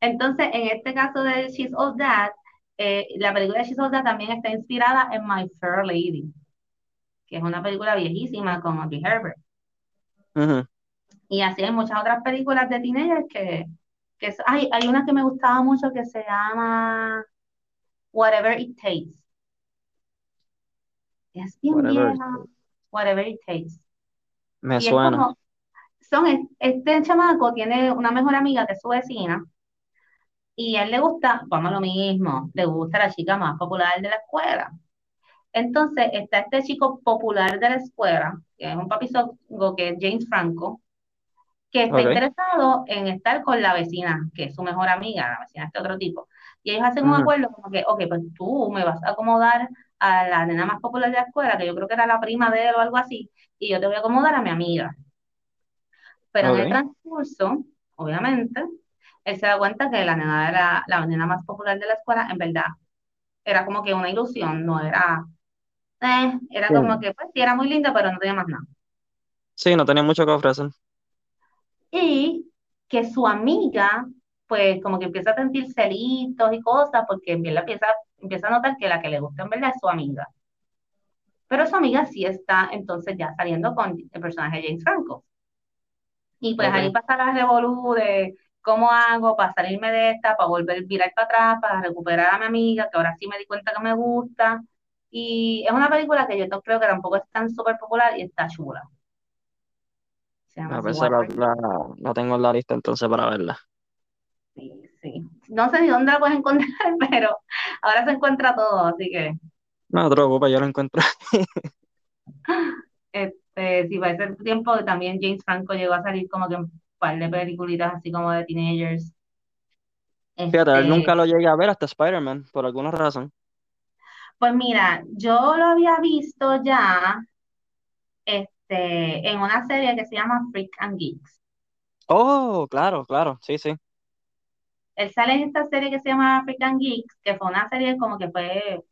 Entonces, en este caso de She's All That, eh, la película de She's All That también está inspirada en My Fair Lady, que es una película viejísima con Audrey Herbert. Y así hay muchas otras películas de teenagers que, que hay, hay una que me gustaba mucho que se llama Whatever It Takes. Es bien Whatever. vieja. Whatever It Takes. Me suena. son, este chamaco tiene una mejor amiga que es su vecina y a él le gusta, vamos a lo mismo, le gusta la chica más popular de la escuela. Entonces está este chico popular de la escuela, que es un papizongo que es James Franco, que está interesado en estar con la vecina, que es su mejor amiga, la vecina de este otro tipo. Y ellos hacen un acuerdo como que, ok, pues tú me vas a acomodar a la nena más popular de la escuela, que yo creo que era la prima de él o algo así, y yo te voy a acomodar a mi amiga. Pero en el transcurso, obviamente, él se da cuenta que la nena era la nena más popular de la escuela, en verdad, era como que una ilusión, no era, eh, era como que, pues sí, era muy linda, pero no tenía más nada. Sí, no tenía mucho que ofrecer. Y que su amiga, pues como que empieza a sentir celitos y cosas, porque empieza, empieza a notar que la que le gusta en verdad es su amiga. Pero su amiga sí está entonces ya saliendo con el personaje de James Franco. Y pues ahí pasa la revolú de cómo hago para salirme de esta, para volver a virar para atrás, para recuperar a mi amiga, que ahora sí me di cuenta que me gusta. Y es una película que yo creo que tampoco es tan súper popular y está chula. A veces la, tengo en la lista entonces para verla. Sí, sí. No sé ni dónde la puedes encontrar, pero ahora se encuentra todo, así que. No te preocupes, yo la encuentro. este, sí, para ese tiempo también James Franco llegó a salir como que par de peliculitas así como de teenagers. Fíjate, él nunca este lo llegué a ver hasta Spider-Man, por alguna razón. Pues mira, yo lo había visto ya, este, este, en una serie que se llama Freak and Geeks. Oh, claro, claro, sí, sí. Él sale en esta serie que se llama Freak and Geeks, que fue una serie como que fue,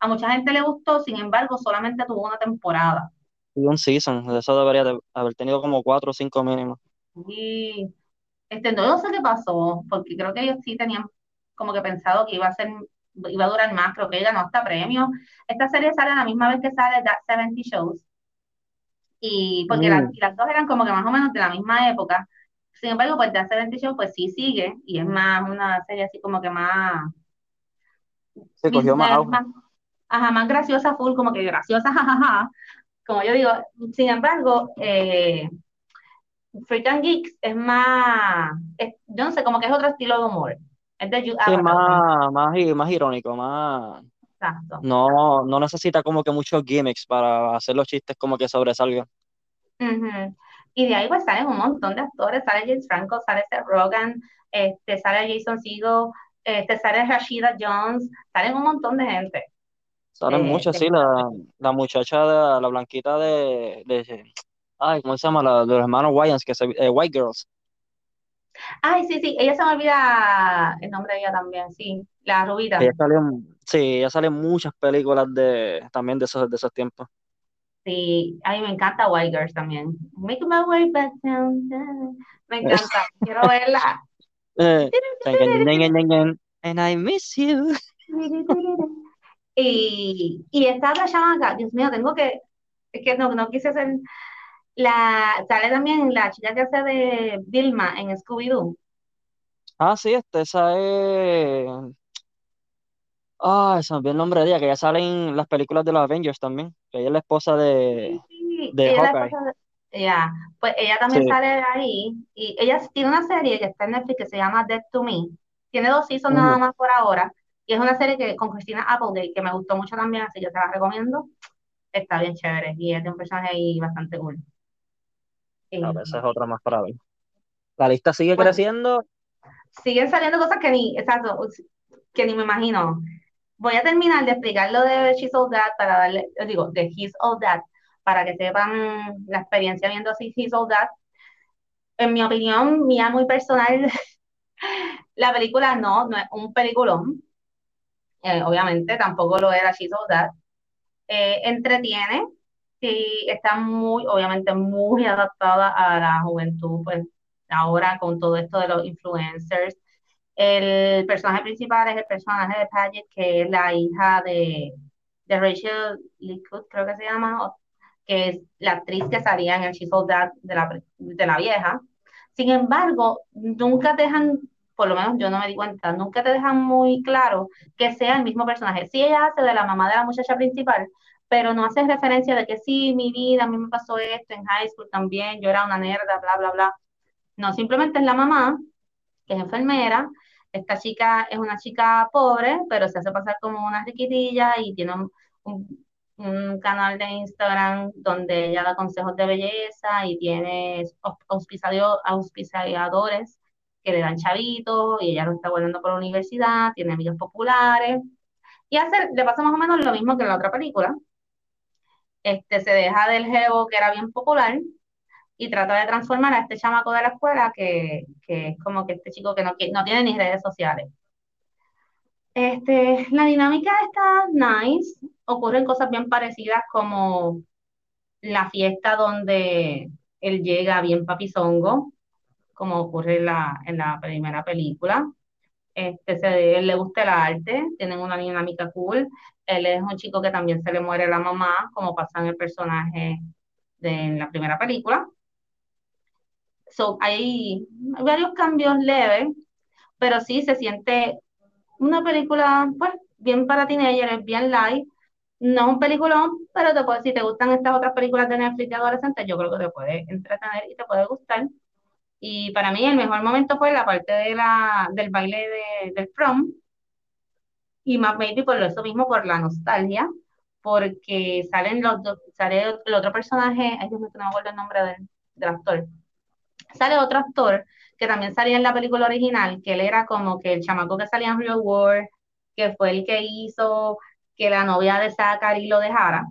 a mucha gente le gustó, sin embargo, solamente tuvo una temporada. Y un season, eso debería de haber tenido como cuatro o cinco mínimos. Y este, no sé qué pasó, porque creo que ellos sí tenían como que pensado que iba a ser, iba a durar más, creo que ella no hasta premio. Esta serie sale a la misma vez que sale That 70 Shows, y porque las, mm. dos eran como que más o menos de la misma época. Sin embargo, pues The 70 Show pues sí sigue y es más una serie así como que más... Se cogió más, Ajá, más graciosa, full, como que graciosa, jajaja. Como yo digo, sin embargo, eh, Freak and Geeks es más, yo no sé, como que es otro estilo de humor. Es de sí, más, más, más irónico, más... No, no necesita como que muchos gimmicks para hacer los chistes como que sobresalgan. Y de ahí pues salen un montón de actores, sale James Franco, sale Seth Rogen, este, sale Jason Segel, este, sale Rashida Jones, salen un montón de gente. Salen muchos, sí, la, la, muchacha, de, la blanquita de, de, ay, ¿cómo se llama? La, de los hermanos Wayans, que se, eh, White Girls. Ay, sí, sí, ella se me olvida el nombre de ella también, sí, la rubita. Ella sí, ella sale en muchas películas de, también de esos, de esos tiempos. Sí, a mí me encanta White Girls también. Make my way back down. Me encanta, quiero verla. Eh, and I miss you. Y, y esta la chamaca, Dios mío, tengo que, es que no, no quise hacer la, sale también la chica que hace de Vilma en Scooby-Doo. Ah, sí, este, esa es. Ah, se me el nombre de ella, que ya sale en las películas de los Avengers también. Que ella es la esposa de, sí, de ella Ya, pues ella también sale ahí. Y ella tiene una serie que está en Netflix que se llama Dead to Me. Tiene dos seasons nada más por ahora. Y es una serie que con Christina Applegate que me gustó mucho también, así que te la recomiendo. Está bien chévere. Y es de un personaje ahí bastante cool. A veces es otra más para ver. La lista sigue creciendo. Siguen saliendo cosas que ni, exacto, que ni me imagino. Voy a terminar de explicar lo de She's All That para darle, digo, de He's All That, para que sepan la experiencia viendo así He's All That. En mi opinión, mía muy personal, la película no, no es un peliculón. Eh, obviamente, tampoco lo era She's All That. Eh, entretiene, sí está muy, obviamente muy adaptada a la juventud, pues ahora con todo esto de los influencers El personaje principal es el personaje de Paget, que es la hija de, de Rachel Likud, creo que se llama, que es la actriz que salía en el She's That de la, de la vieja. Sin embargo, nunca dejan, por lo menos yo no me di cuenta, nunca te dejan muy claro que sea el mismo personaje. Sí, ella hace de la mamá de la muchacha principal, pero no hace referencia de que sí, mi vida, a mí me pasó esto en high school también, yo era una nerda, bla, bla, bla. No, simplemente es la mamá, que es enfermera. Esta chica es una chica pobre, pero se hace pasar como una riquitilla y tiene un, canal de Instagram donde ella da consejos de belleza y tiene auspiciadores que le dan chavitos y ella lo está volviendo por la universidad, tiene amigos populares y hace, le pasa más o menos lo mismo que en la otra película. Este, se deja del jevo que era bien popular y trata de transformar a este chamaco de la escuela que, que es como que este chico que no, tiene ni redes sociales. Este, la dinámica está nice, ocurren cosas bien parecidas como la fiesta donde él llega bien papizongo, como ocurre en la, en la primera película. Este, se, él le gusta el arte, tienen una dinámica cool. Él es un chico que también se le muere la mamá, como pasa en el personaje de la primera película. So, hay varios cambios leves, pero sí se siente una película, pues, bien para teenagers, bien light. No es un peliculón, pero te puede, si te gustan estas otras películas de Netflix de adolescentes, yo creo que te puede entretener y te puede gustar. Y para mí el mejor momento fue la parte de la, del baile de, del prom. Y más maybe por eso mismo, por la nostalgia, porque salen los sale el otro personaje, ay Dios mío, no me acuerdo el nombre del, del actor. Sale otro actor que también salía en la película original, que él era como que el chamaco que salía en Real War, que fue el que hizo que la novia de Zachary lo dejara,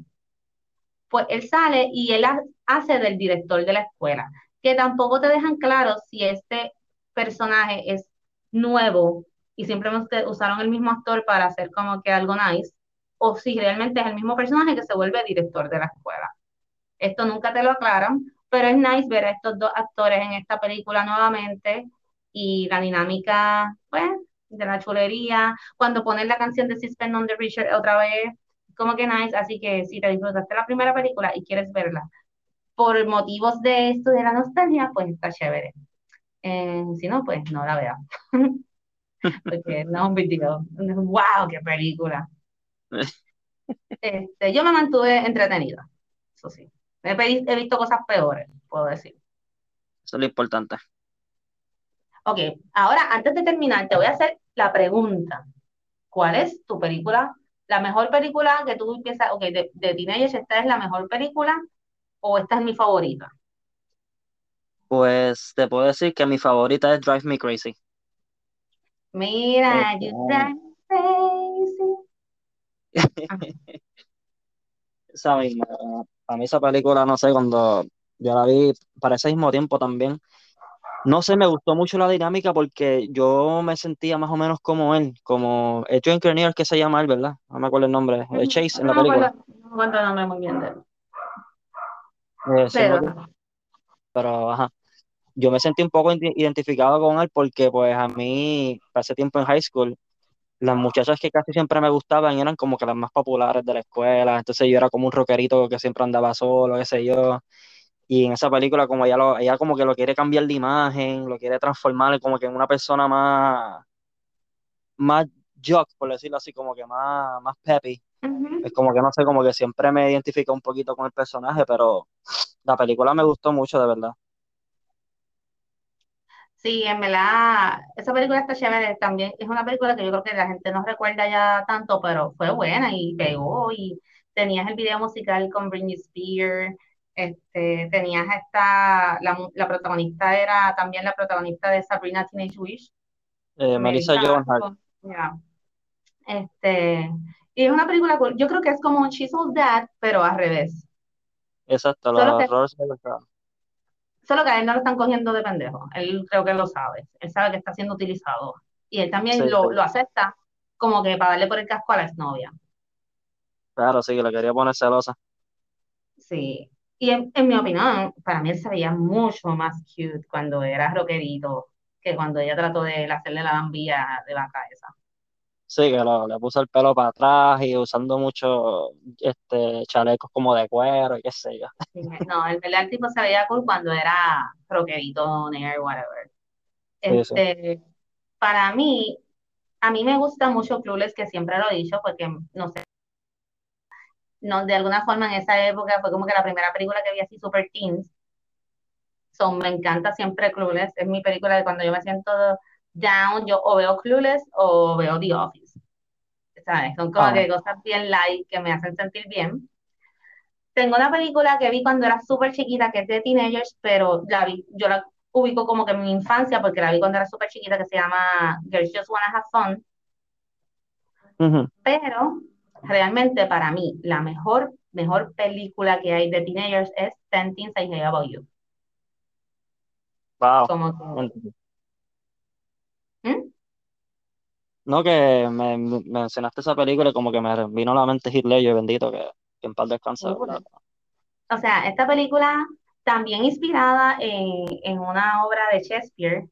pues él sale y él hace del director de la escuela, que tampoco te dejan claro si este personaje es nuevo y simplemente usaron el mismo actor para hacer como que algo nice, o si realmente es el mismo personaje que se vuelve director de la escuela. Esto nunca te lo aclaran, pero es nice ver a estos dos actores en esta película nuevamente y la dinámica, pues, de la chulería, cuando ponen la canción de Sixpence on the Richard otra vez, como que nice, así que si te disfrutaste la primera película y quieres verla por motivos de esto de la nostalgia, pues está chévere. Eh, si no, pues no la veas. Porque no es un video. ¡Wow! ¡Qué película! Este, yo me mantuve entretenida, eso sí. He, visto cosas peores, puedo decir. Eso es lo importante. Ok, ahora antes de terminar, te voy a hacer la pregunta. ¿Cuál es tu película? La mejor película que tú piensas, ok, de, de Teenagers, ¿esta es la mejor película o esta es mi favorita? Pues te puedo decir que mi favorita es Drive Me Crazy. Mira, you drive me crazy. esa misma, a mí esa película, no sé, cuando yo la vi para ese mismo tiempo también, no sé, me gustó mucho la dinámica porque yo me sentía más o menos como él, como el John Cranier que se llama él, ¿verdad? No me acuerdo el nombre, de Chase en la película. No me acuerdo el nombre muy bien de él. Eh, pero, pero, ajá, yo me sentí un poco identificado con él porque pues a mí, ese tiempo en high school, las muchachas que casi siempre me gustaban eran como que las más populares de la escuela, entonces yo era como un rockerito que siempre andaba solo, qué sé yo, y en esa película como ella, lo, ella como que lo quiere cambiar de imagen, lo quiere transformar como que en una persona más, más jock, por decirlo así, como que más, más peppy. Es como que no sé, como que siempre me identifica un poquito con el personaje, pero la película me gustó mucho, de verdad. Sí, en verdad, esa película está chévere también. Es una película que yo creo que la gente no recuerda ya tanto, pero fue buena y pegó. Y tenías el video musical con Britney Spears. Este, tenías esta, la, la protagonista era también la protagonista de Sabrina Teenage Wish. Eh, Melissa Hart. Este, y es una película, yo creo que es como She's All That, pero al revés. Exacto, los errores Solo que a él no lo están cogiendo de pendejo. Él creo que lo sabe. Él sabe que está siendo utilizado. Y él también lo, acepta como que para darle por el casco a la exnovia. Claro, sí, que le quería poner celosa. Sí. Y en, mi opinión, para mí él se veía mucho más cute cuando era rockerito que cuando ella trató de hacerle la bambilla de vaca esa. Sí, que lo, le puso el pelo para atrás y usando muchos este, chalecos como de cuero y qué sé yo. no, el, el tipo se veía cool cuando era rockerito, nerd, whatever. Este, Para mí, a mí me gusta mucho Clueless, que siempre lo he dicho, porque no sé, no, de alguna forma en esa época fue como que la primera película que vi así super teens. So, me encanta siempre Clueless, es mi película de cuando yo me siento down, yo o veo Clueless o veo The Office. ¿Sabes? Son como ah. que cosas bien light que me hacen sentir bien. Tengo una película que vi cuando era súper chiquita, que es de teenagers, pero la vi, yo la ubico como que en mi infancia, porque la vi cuando era súper chiquita, que se llama Girls Just Wanna Have Fun. Pero realmente para mí, la mejor, mejor película que hay de teenagers es Ten Things I Hate About You. Wow. Como ¿Mm? No, que me, mencionaste esa película y como que me vino a la mente Hitler, bendito, que, que en paz descansa. O sea, esta película también inspirada en, una obra de Shakespeare,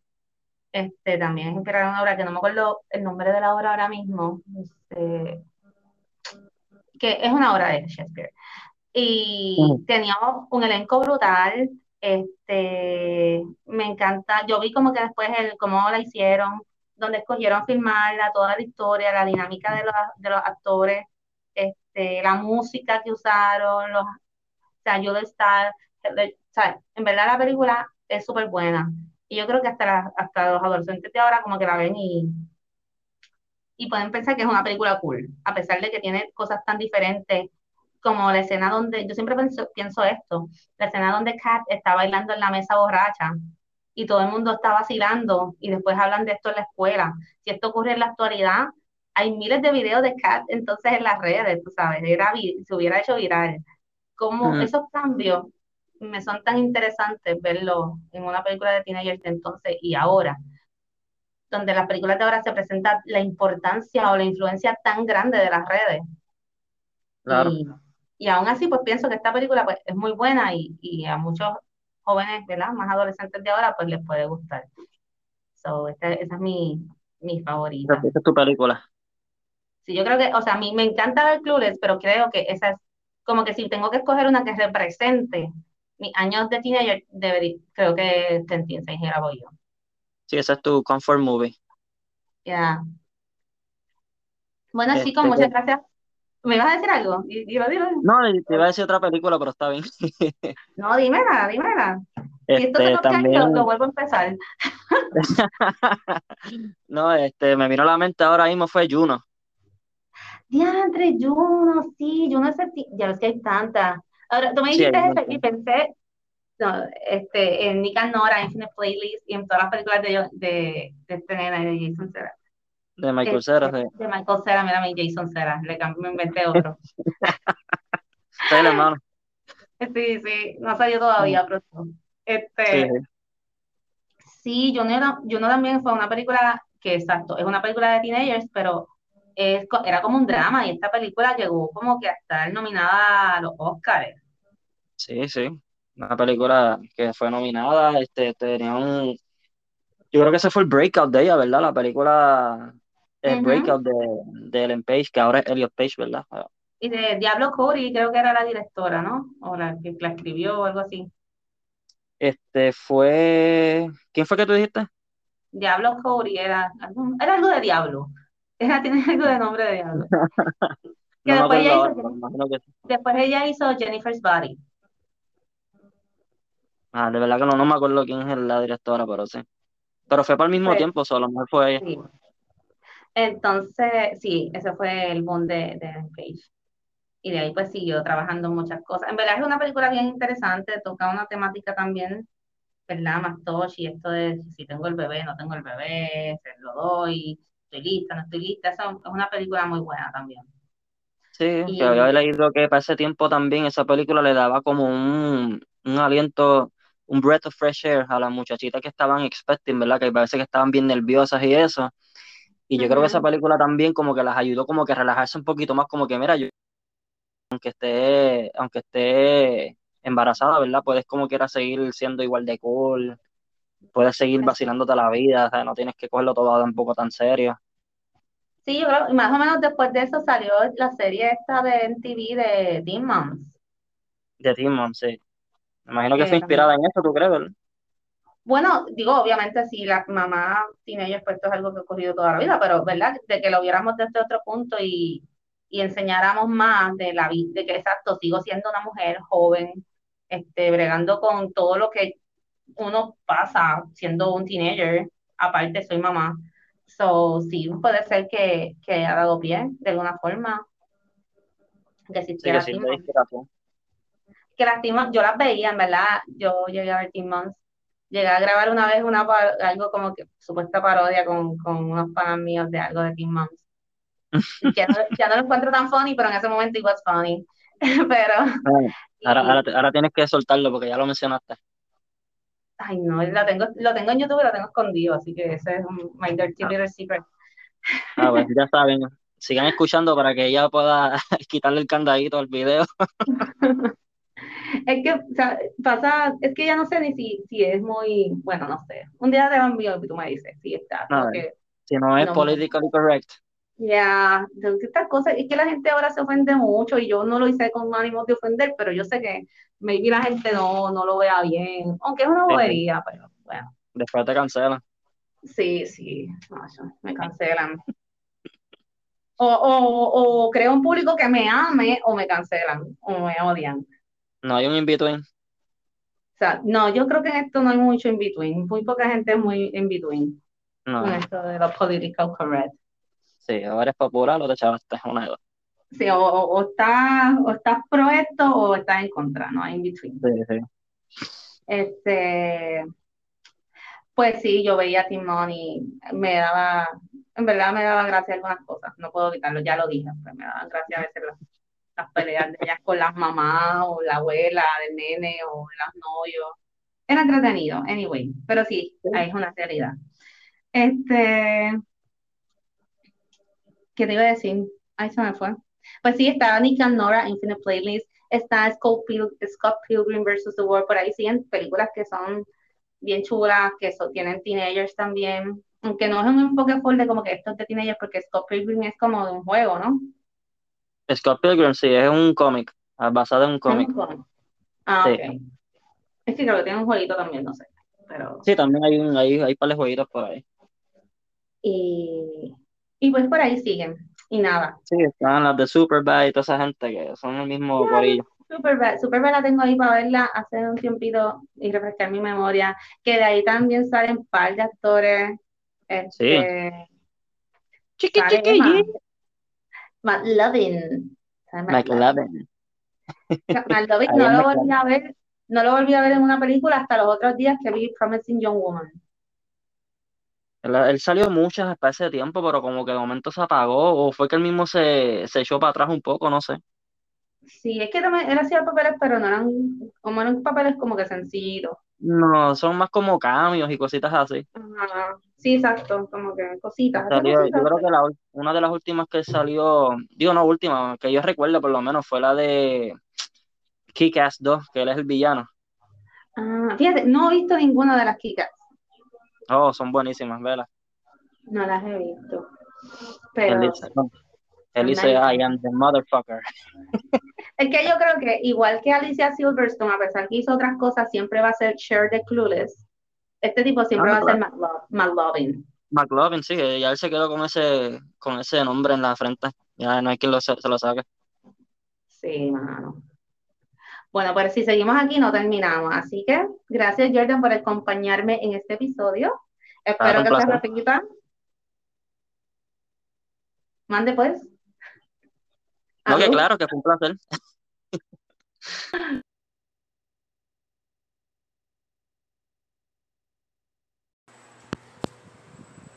este, también es inspirada en una obra que no me acuerdo el nombre de la obra ahora mismo, este, que es una obra de Shakespeare. Y teníamos un elenco brutal, este, me encanta, yo vi como que después el, cómo la hicieron, donde escogieron filmarla, toda la historia, la dinámica de los, de los actores, este, la música que usaron, los, o sea, yo de estar, en verdad la película es súper buena. Y yo creo que hasta, hasta los adolescentes de ahora como que la ven y, y pueden pensar que es una película cool, a pesar de que tiene cosas tan diferentes como la escena donde, yo siempre pienso, pienso esto, la escena donde Kat está bailando en la mesa borracha y todo el mundo está vacilando y después hablan de esto en la escuela. Si esto ocurre en la actualidad, hay miles de videos de Kat entonces en las redes, tú sabes, era, se hubiera hecho viral. Como esos cambios me son tan interesantes verlo en una película de teenagers de entonces y ahora, donde las películas de ahora se presenta la importancia o la influencia tan grande de las redes. Claro. Y, aún así, pues pienso que esta película pues, es muy buena y, a muchos jóvenes, ¿verdad? Más adolescentes de ahora, pues les puede gustar. So, esa, es mi, mi favorita. Esa es tu película. Sí, yo creo que, o sea, a mí me encanta ver Clueless, pero creo que esa es como que si tengo que escoger una que represente mis años de teenager, debería, creo que te entiendes, era voy yo. Sí, esa es tu comfort movie. Ya. Bueno, chicos, este, muchas gracias. ¿Me vas a decir algo? Dilo, dilo. No, te iba a decir otra película, pero está bien. no, dímela, dímela. Si esto te este, también... lo vuelvo a empezar. no, este, me vino a la mente ahora mismo fue Juno. Diantre, Juno, sí, Juno es el... Ya ves que hay tantas. Ahora, tú me dijiste eso y pensé no, este, en Nick and Nora, Infinite Playlist y en todas las películas de, de, de este nena de Jason Cera. De Michael Cera, sí. De Michael Cera, mira mi Jason Cera, le cambié, me inventé otro. sí, hermano. Sí, sí, no salió todavía, pero este, sí, sí. yo, no yo no también fue una película que, exacto, es una película de teenagers, pero es, era como un drama y esta película llegó como que a estar nominada a los Oscars. Sí, sí, una película que fue nominada, este, tenía un, yo creo que ese fue el breakout de ella, ¿verdad? La película, el breakout de, de, Ellen Page, que ahora es Elliot Page, ¿verdad? Y de Diablo Cody, creo que era la directora, ¿no? O la que la escribió o algo así. Este fue, ¿quién fue que tú dijiste? Diablo Cody, era, era algo de Diablo. Era, tiene algo de nombre de diablo. que después, ella hizo, después ella hizo Jennifer's Body. Ah, de verdad que no, no me acuerdo quién es la directora, pero sí. Pero fue para el mismo tiempo, solo no fue ella. Entonces, sí, ese fue el boom de, de Page. Y de ahí pues siguió trabajando muchas cosas. En verdad es una película bien interesante, toca una temática también, ¿verdad? Más y esto de si tengo el bebé, no tengo el bebé, se lo doy, estoy lista, no estoy lista. Esa es una película muy buena también. Sí, que había leído que para ese tiempo también esa película le daba como un, un aliento un breath of fresh air a las muchachitas que estaban expecting, ¿verdad? Que parece que estaban bien nerviosas y eso. Y yo creo que esa película también como que las ayudó como que a relajarse un poquito más, como que mira, yo aunque esté, aunque esté embarazada, ¿verdad? Puedes como quiera seguir siendo igual de cool puedes seguir vacilándote la vida, o sea, no tienes que cogerlo todo un poco tan serio. Sí, yo creo, y más o menos después de eso salió la serie esta de MTV de Teen Moms. De Teen Moms, sí. Me imagino que fue inspirada en eso, ¿tú crees, verdad? Bueno, digo, obviamente si la mamá teenager, pues esto es algo que ha ocurrido toda la vida, pero ¿verdad? De que lo viéramos desde otro punto y, y enseñáramos más de la vida, de que exacto, sigo siendo una mujer joven, este, bregando con todo lo que uno pasa siendo un teenager, aparte soy mamá. So, sí, puede ser que, que haya dado pie de alguna forma. Que si que sí, que las yo las veía, en verdad, yo llegué a ver Teen Moms, llegué a grabar una vez una algo como que supuesta parodia con, con unos fans míos de algo de Teen Moms. ya, no, ya no lo encuentro tan funny, pero en ese momento it was funny. pero... Ahora, ahora, ahora, tienes que soltarlo porque ya lo mencionaste. Ay, no, lo tengo, lo tengo en YouTube y lo tengo escondido, así que ese es un, my dirty ah. little secret. Ah, pues ya saben, sigan escuchando para que ella pueda quitarle el candadito al video. Es que, o sea, pasa, es que ya no sé ni si, si es muy, bueno, no sé. Un día te va enviar y tú me dices, sí está. No, si no es politically correct. Ya, yeah, estas cosas, es que la gente ahora se ofende mucho y yo no lo hice con ánimo de ofender, pero yo sé que maybe la gente no, no lo vea bien, aunque es una bobería, pero bueno. Después te cancelan. Sí, sí, me cancelan. O, o, o creo un público que me ame o me cancelan o me odian. No hay un in-between. O sea, no, yo creo que en esto no hay mucho in-between. Muy poca gente es muy in-between. No. Con esto de los political correct. Sí, o eres popular o te echaste una de dos. Sí, o, o, estás, o estás pro esto o estás en contra, no hay in between. Sí, sí. Este, pues sí, yo veía a Timón y me daba, en verdad me daba gracia algunas cosas, no puedo evitarlo, ya lo dije, pero me daban gracia a veces las, las peleas de ellas con las mamás o la abuela del nene o los novios. Era entretenido, anyway, pero sí, ahí es una realidad. Este, ¿Qué te iba a decir? Ahí se me fue. Pues sí, está Nick and Nora, Infinite Playlist, está Scott, Pilgrim vs. The World, por ahí siguen películas que son bien chulas, que tienen teenagers también, aunque no es un enfoque full de como que esto es de teenagers, porque Scott Pilgrim es como de un juego, ¿no? Scott Pilgrim sí, es un cómic, ah, basado en un cómic. Ah, ok. Es que creo que tiene un jueguito también, no sé. Pero... Sí, también hay, un, hay, hay de jueguitos por ahí. Y y pues por ahí siguen. Y nada. Sí, están las de Superbad y toda esa gente que son el mismo corillo. Superbad, Superbad la tengo ahí para verla hace un tiempito y refrescar mi memoria. Que de ahí también salen par de actores. Este, sí. Chiqui, chiqui, McLovin. McLovin. McLovin no lo volví a ver, no lo volví a ver en una película hasta los otros días que vi Promising Young Woman. Él, salió muchas para ese tiempo, pero como que de momento se apagó, o fue que él mismo se, se echó para atrás un poco, no sé. Sí, es que él hacía papeles, pero no eran, como eran papeles como que sencillos. No, son más como cambios y cositas así. Sí, exacto, como que cositas. yo creo que una de las últimas que salió, digo no última, que yo recuerdo por lo menos fue la de Kick-Ass 2, que él es el villano. Ah, fíjate, no he visto ninguna de las Kick-Ass. Oh, son buenísimas, ¿verdad? No las he visto. Pero. Él dice, I am the motherfucker. Es que yo creo que, igual que Alicia Silverstone, a pesar que hizo otras cosas, siempre va a ser Cher de Clueless. Este tipo siempre ah, va a ser McLovin. McLovin, sí, ya él se quedó con ese, con ese nombre en la frente. Ya no hay quien lo, se lo saque. Sí, mano. Bueno, pues si seguimos aquí no terminamos. Así que gracias Jordan por acompañarme en este episodio. Espero que se repita. Mande pues. No, que claro, que fue un placer.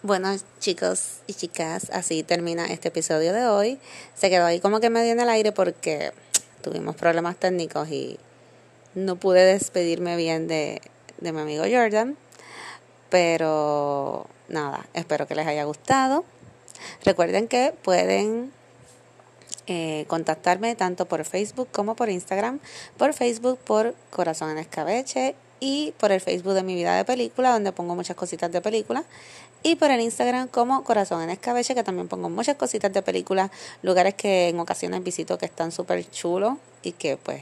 Bueno, chicos y chicas, así termina este episodio de hoy. Se quedó ahí como que medio en el aire porque tuvimos problemas técnicos y no pude despedirme bien de, mi amigo Jordan. Pero nada, espero que les haya gustado. Recuerden que pueden eh, contactarme tanto por Facebook como por Instagram. Por Facebook por Corazón en Escabeche y por el Facebook de Mi Vida de Película, donde pongo muchas cositas de película, y por el Instagram como Corazón en Escabeche, que también pongo muchas cositas de película, lugares que en ocasiones visito que están súper chulos y que pues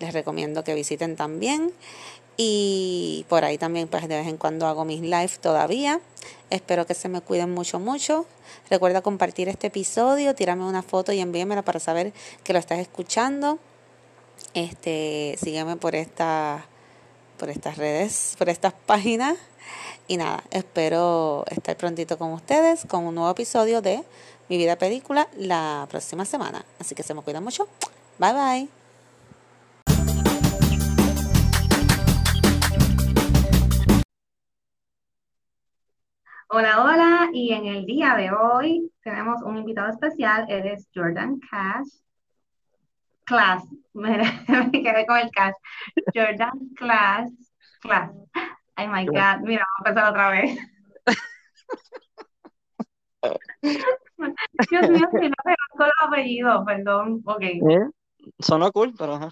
les recomiendo que visiten también. Y por ahí también pues de vez en cuando hago mis live todavía. Espero que se me cuiden mucho, mucho. Recuerda compartir este episodio, tirarme una foto y envíamela para saber que lo estás escuchando. Este, sígueme por esta por estas redes, por estas páginas. Y nada, espero estar prontito con ustedes con un nuevo episodio de Mi Vida Película la próxima semana. Así que se me cuida mucho. Bye bye. Hola, hola, y en el día de hoy tenemos un invitado especial, él es Jordan Cash. Class, me, me quedé con el Cash. Jordan Class, Class. Ay, my God, mira, vamos a empezar otra vez. Dios mío, si no conozco los apellidos, perdón, ok. ¿Eh? Sonó cool, pero ajá.